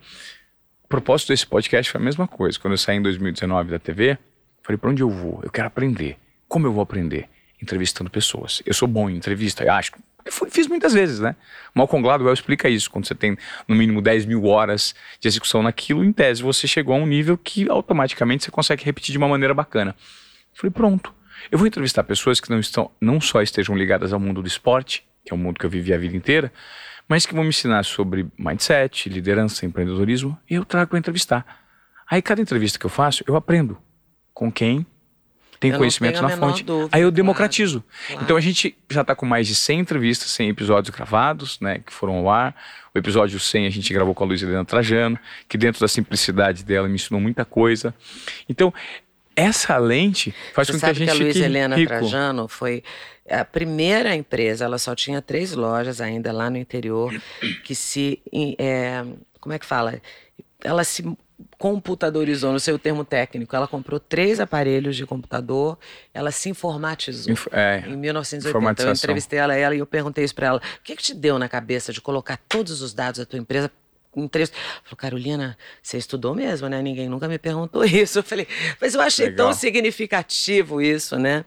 O propósito desse podcast foi a mesma coisa. Quando eu saí em 2019 da TV, falei, para onde eu vou? Eu quero aprender. Como eu vou aprender? Entrevistando pessoas. Eu sou bom em entrevista, eu acho. Fui, fiz muitas vezes, né? O Malcolm Gladwell explica isso. Quando você tem no mínimo 10 mil horas de execução naquilo, em tese você chegou a um nível que automaticamente você consegue repetir de uma maneira bacana. falei, pronto. Eu vou entrevistar pessoas que não estão, não só estejam ligadas ao mundo do esporte, que é o mundo que eu vivi a vida inteira, mas que vão me ensinar sobre mindset, liderança, empreendedorismo, e eu trago para entrevistar. Aí cada entrevista que eu faço, eu aprendo com quem tem eu conhecimento na fonte. Dúvida, Aí eu democratizo. Claro. Então a gente já está com mais de 100 entrevistas, 100 episódios gravados, né, que foram ao ar. O episódio 100 a gente gravou com a Luiz Helena Trajano, que dentro da simplicidade dela me ensinou muita coisa. Então, essa lente faz Você com que a gente que a Luiz Helena rico. Trajano foi a primeira empresa, ela só tinha três lojas ainda lá no interior, que se. É, como é que fala? Ela se computadorizou, não sei o termo técnico. Ela comprou três aparelhos de computador, ela se informatizou. Inf é, em 1980. Eu entrevistei ela, ela e eu perguntei isso para ela: o que, que te deu na cabeça de colocar todos os dados da tua empresa em três. Falou, Carolina, você estudou mesmo, né? Ninguém nunca me perguntou isso. Eu falei, mas eu achei Legal. tão significativo isso, né?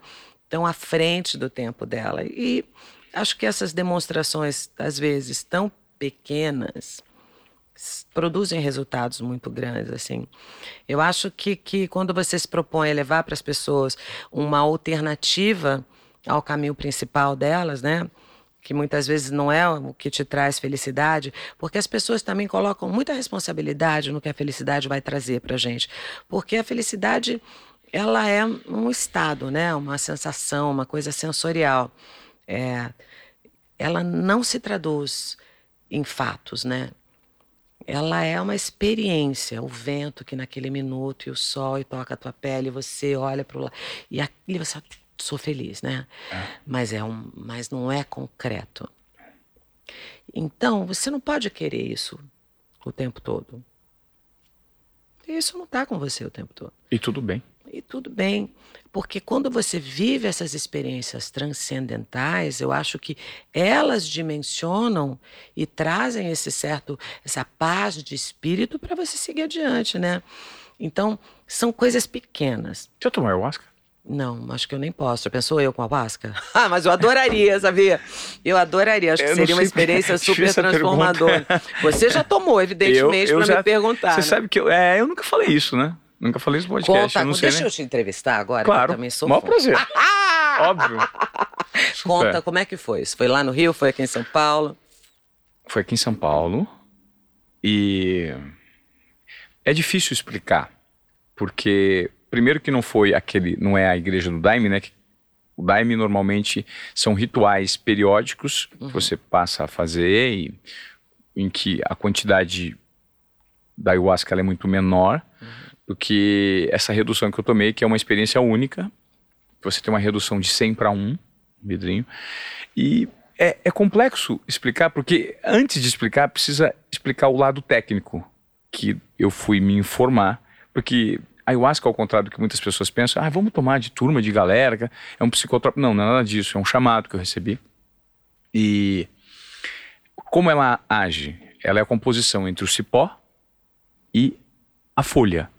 Tão à frente do tempo dela. E acho que essas demonstrações, às vezes, tão pequenas, produzem resultados muito grandes assim. Eu acho que, que quando você se propõe a levar para as pessoas uma alternativa ao caminho principal delas, né? que muitas vezes não é o que te traz felicidade, porque as pessoas também colocam muita responsabilidade no que a felicidade vai trazer para gente, porque a felicidade ela é um estado, né, uma sensação, uma coisa sensorial. É, ela não se traduz em fatos, né? Ela é uma experiência, o vento que naquele minuto e o sol e toca a tua pele, e você olha para o lado e ali você sou feliz, né? É. Mas é um, mas não é concreto. Então, você não pode querer isso o tempo todo. Isso não está com você o tempo todo. E tudo bem. Tudo bem. Porque quando você vive essas experiências transcendentais, eu acho que elas dimensionam e trazem esse certo, essa paz de espírito para você seguir adiante, né? Então, são coisas pequenas. Deixa eu tomar ayahuasca? Não, acho que eu nem posso. Já pensou eu com a Vasca? ah, mas eu adoraria, sabia? Eu adoraria. Acho que seria uma experiência super transformadora. Você já tomou, evidentemente, para me perguntar. Você né? sabe que eu, é, eu nunca falei isso, né? Nunca falei isso no podcast. Conta, eu não sei deixa nem... eu te entrevistar agora. Claro. eu também sou maior prazer. Óbvio. Conta, como é que foi? Foi lá no Rio? Foi aqui em São Paulo? Foi aqui em São Paulo. E é difícil explicar, porque primeiro que não foi aquele, não é a igreja do Daime, né? O Daime normalmente são rituais periódicos uhum. que você passa a fazer e em que a quantidade da ayahuasca é muito menor uhum. Do que essa redução que eu tomei, que é uma experiência única. Você tem uma redução de 100 para 1 vidrinho. E é, é, complexo explicar, porque antes de explicar, precisa explicar o lado técnico, que eu fui me informar, porque ayahuasca, ao contrário do que muitas pessoas pensam, ah, vamos tomar de turma, de galera, é um psicotrópico. Não, não é nada disso, é um chamado que eu recebi. E como ela age? Ela é a composição entre o cipó e a folha.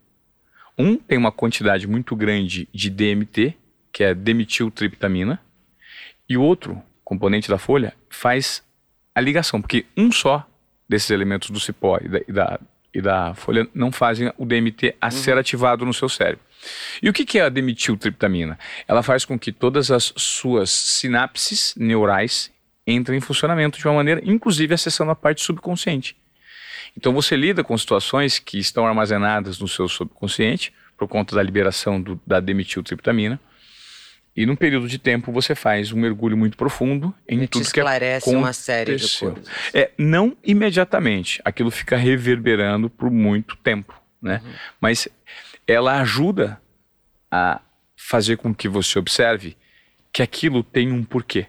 Um tem uma quantidade muito grande de DMT, que é demitiltriptamina, e o outro, componente da folha, faz a ligação, porque um só desses elementos do cipó e da, e da e da folha não fazem o DMT a uhum. ser ativado no seu cérebro. E o que é a demetiltriptamina? Ela faz com que todas as suas sinapses neurais entrem em funcionamento de uma maneira, inclusive acessando a parte subconsciente. Então você lida com situações que estão armazenadas no seu subconsciente por conta da liberação do, da demetiltriptamina. E num período de tempo você faz um mergulho muito profundo em Ele tudo te que esclarece uma série de aconteceu. coisas. É, não imediatamente, aquilo fica reverberando por muito tempo, né? Uhum. Mas ela ajuda a fazer com que você observe que aquilo tem um porquê.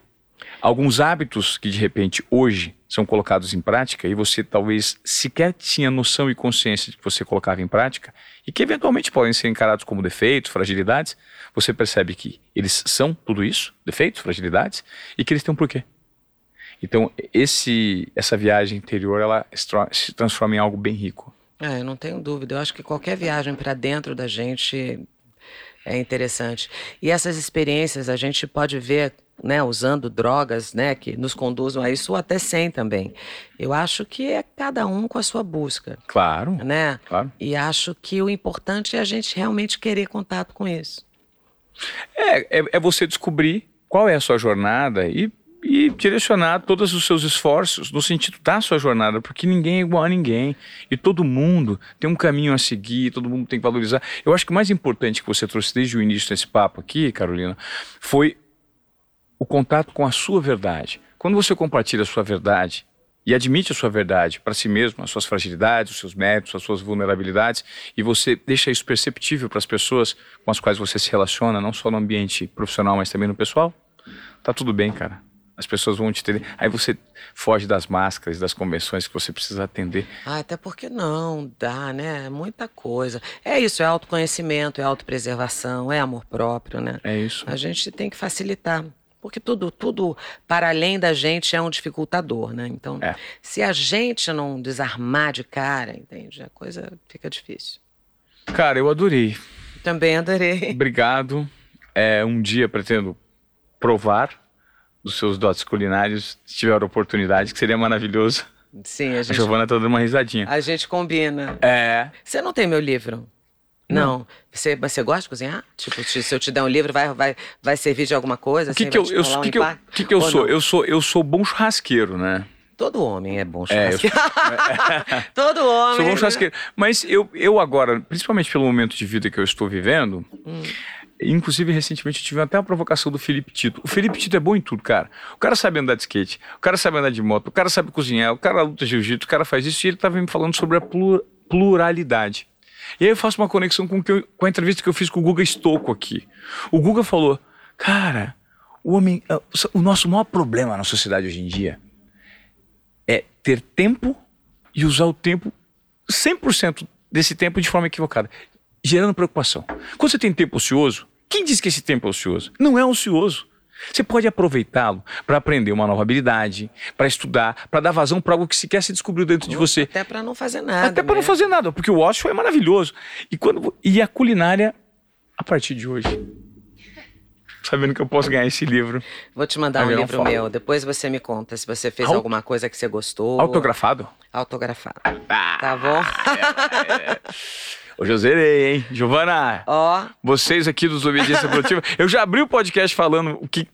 Alguns hábitos que de repente hoje são colocados em prática e você talvez sequer tinha noção e consciência de que você colocava em prática e que eventualmente podem ser encarados como defeitos, fragilidades, você percebe que eles são tudo isso, defeitos, fragilidades, e que eles têm um porquê. Então, esse, essa viagem interior, ela se transforma em algo bem rico. É, eu não tenho dúvida. Eu acho que qualquer viagem para dentro da gente é interessante. E essas experiências a gente pode ver, né, usando drogas, né, que nos conduzam a isso, ou até sem também. Eu acho que é cada um com a sua busca, Claro, né? claro. E acho que o importante é a gente realmente querer contato com isso. É, é, é você descobrir qual é a sua jornada e, e direcionar todos os seus esforços no sentido da sua jornada, porque ninguém é igual a ninguém e todo mundo tem um caminho a seguir, todo mundo tem que valorizar. Eu acho que o mais importante que você trouxe desde o início desse papo aqui, Carolina, foi o contato com a sua verdade. Quando você compartilha a sua verdade e admite a sua verdade para si mesmo, as suas fragilidades, os seus méritos, as suas vulnerabilidades, e você deixa isso perceptível para as pessoas com as quais você se relaciona, não só no ambiente profissional, mas também no pessoal, tá tudo bem, cara. As pessoas vão te entender. Aí você foge das máscaras, das convenções que você precisa atender. Ah, até porque não dá, né? É muita coisa. É isso, é autoconhecimento, é autopreservação, é amor próprio, né? É isso. A gente tem que facilitar. Porque tudo, tudo para além da gente é um dificultador, né? Então, É. se a gente não desarmar de cara, entende? A coisa fica difícil. Cara, eu adorei. Também adorei. Obrigado. É, um dia pretendo provar dos seus dotes culinários, se tiver a oportunidade, que seria maravilhoso. Sim, a A gente, Giovana tá dando uma risadinha. a gente combina. É. Você não tem meu livro? Não. Você, mas você gosta de cozinhar? Tipo, te- se eu te der um livro, vai, vai, vai servir de alguma coisa? O que, assim, que eu, eu, um que, eu, que que eu Ou sou? não? Eu sou? Eu sou bom churrasqueiro, né? Todo homem é bom É, eu churrasqueiro. Todo homem. Sou bom né? churrasqueiro. Mas eu, eu agora, principalmente pelo momento de vida que eu estou vivendo, Hum. inclusive recentemente eu tive até uma provocação do Felipe Tito. O Felipe Tito é bom em tudo, cara. O cara sabe andar de skate, o cara sabe andar de moto, o cara sabe cozinhar, o cara luta jiu-jitsu, o cara faz isso e ele estava me falando sobre a plu- pluralidade. E aí eu faço uma conexão com, eu- com a entrevista que eu fiz com o Guga Stocco aqui. O Guga falou, cara, o homem, ah, o nosso maior problema na sociedade hoje em dia é ter tempo e usar o tempo 100% desse tempo de forma equivocada, gerando preocupação. Quando você tem tempo ocioso, quem diz que esse tempo é ocioso? Não é ocioso. Você pode aproveitá-lo para aprender uma nova habilidade, para estudar, para dar vazão para algo que sequer se descobriu dentro de você. Até pra não fazer nada. Até para não né? fazer nada, porque o ócio é maravilhoso. E, quando, e a culinária, a partir de hoje. Sabendo que eu posso ganhar esse livro Vou te mandar um livro meu. Depois você me conta se você fez alguma coisa que você gostou. autografado. Autografado. Tá bom? Hoje eu zerei, hein? Giovana, Ó, vocês aqui dos Obediência Produtiva, eu já abri o podcast falando o que.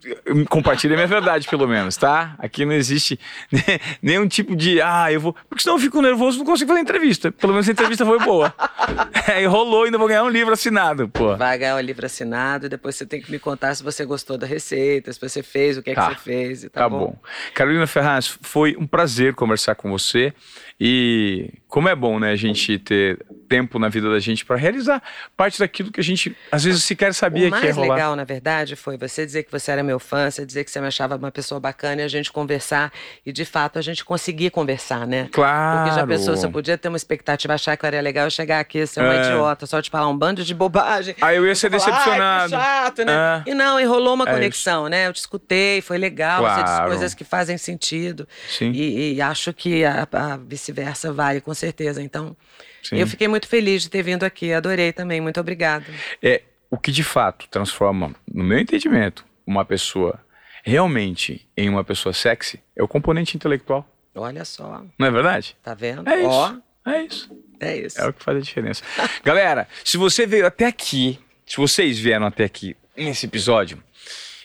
Compartilha a minha verdade, pelo menos, tá? Aqui não existe ne- nenhum tipo de. Ah, eu vou. Porque senão eu fico nervoso não consigo fazer entrevista. Pelo menos a entrevista foi boa. É, rolou, ainda vou ganhar um livro assinado, pô. vai ganhar o livro assinado e depois você tem que me contar se você gostou da receita, se você fez, o que é Tá. que você fez. e Tá, Tá bom. Carolina Ferraz, foi um prazer conversar com você. E como é bom, né, a gente ter tempo na vida da gente para realizar parte daquilo que a gente às vezes sequer sabia O que ia mais rolar. legal, na verdade, foi você dizer que você era meu fã, você dizer que você me achava uma pessoa bacana e a gente conversar. E de fato a gente conseguir conversar, né? Claro. Porque já pensou, você podia ter uma expectativa, achar que eu era legal, eu chegar aqui, ser uma É. idiota, só te falar um bando de bobagem. Aí eu ia ser Falar, "Ai, que decepcionado. chato, né? É. E não, e rolou uma É conexão, né? Eu te escutei, foi legal, você disse Claro. coisas que fazem sentido. Sim. E, e acho que a, a vice-versa vale, com certeza. Então, Sim. eu fiquei muito feliz de ter vindo aqui, adorei também, muito obrigada. É o que de fato transforma, no meu entendimento, uma pessoa realmente em uma pessoa sexy é o componente intelectual. Olha só, Não é verdade? tá vendo? É isso. Ó, É isso. é isso. É o que faz a diferença. Galera, se você veio até aqui se vocês vieram até aqui nesse episódio,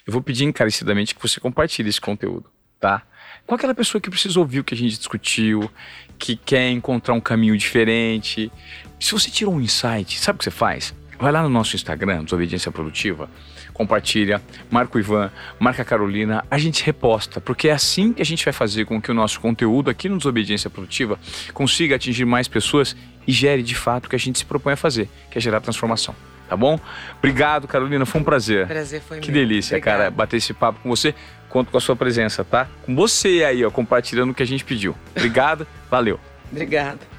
eu vou pedir encarecidamente que você compartilhe esse conteúdo, tá? Com aquela pessoa que precisa ouvir o que a gente discutiu, que quer encontrar um caminho diferente. Se você tirou um insight, sabe o que você faz? Vai lá no nosso Instagram, Desobediência Produtiva, compartilha, marca o Ivan, marca a Carolina, a gente reposta, porque é assim que a gente vai fazer com que o nosso conteúdo aqui no Desobediência Produtiva consiga atingir mais pessoas e gere de fato o que a gente se propõe a fazer, que é gerar transformação tá bom? Obrigado, Carolina, foi um prazer. Prazer foi Que meu. delícia, Obrigada. cara, bater esse papo com você. Conto com a sua presença, tá? Com você aí, ó, compartilhando o que a gente pediu. Obrigado, valeu. Obrigada.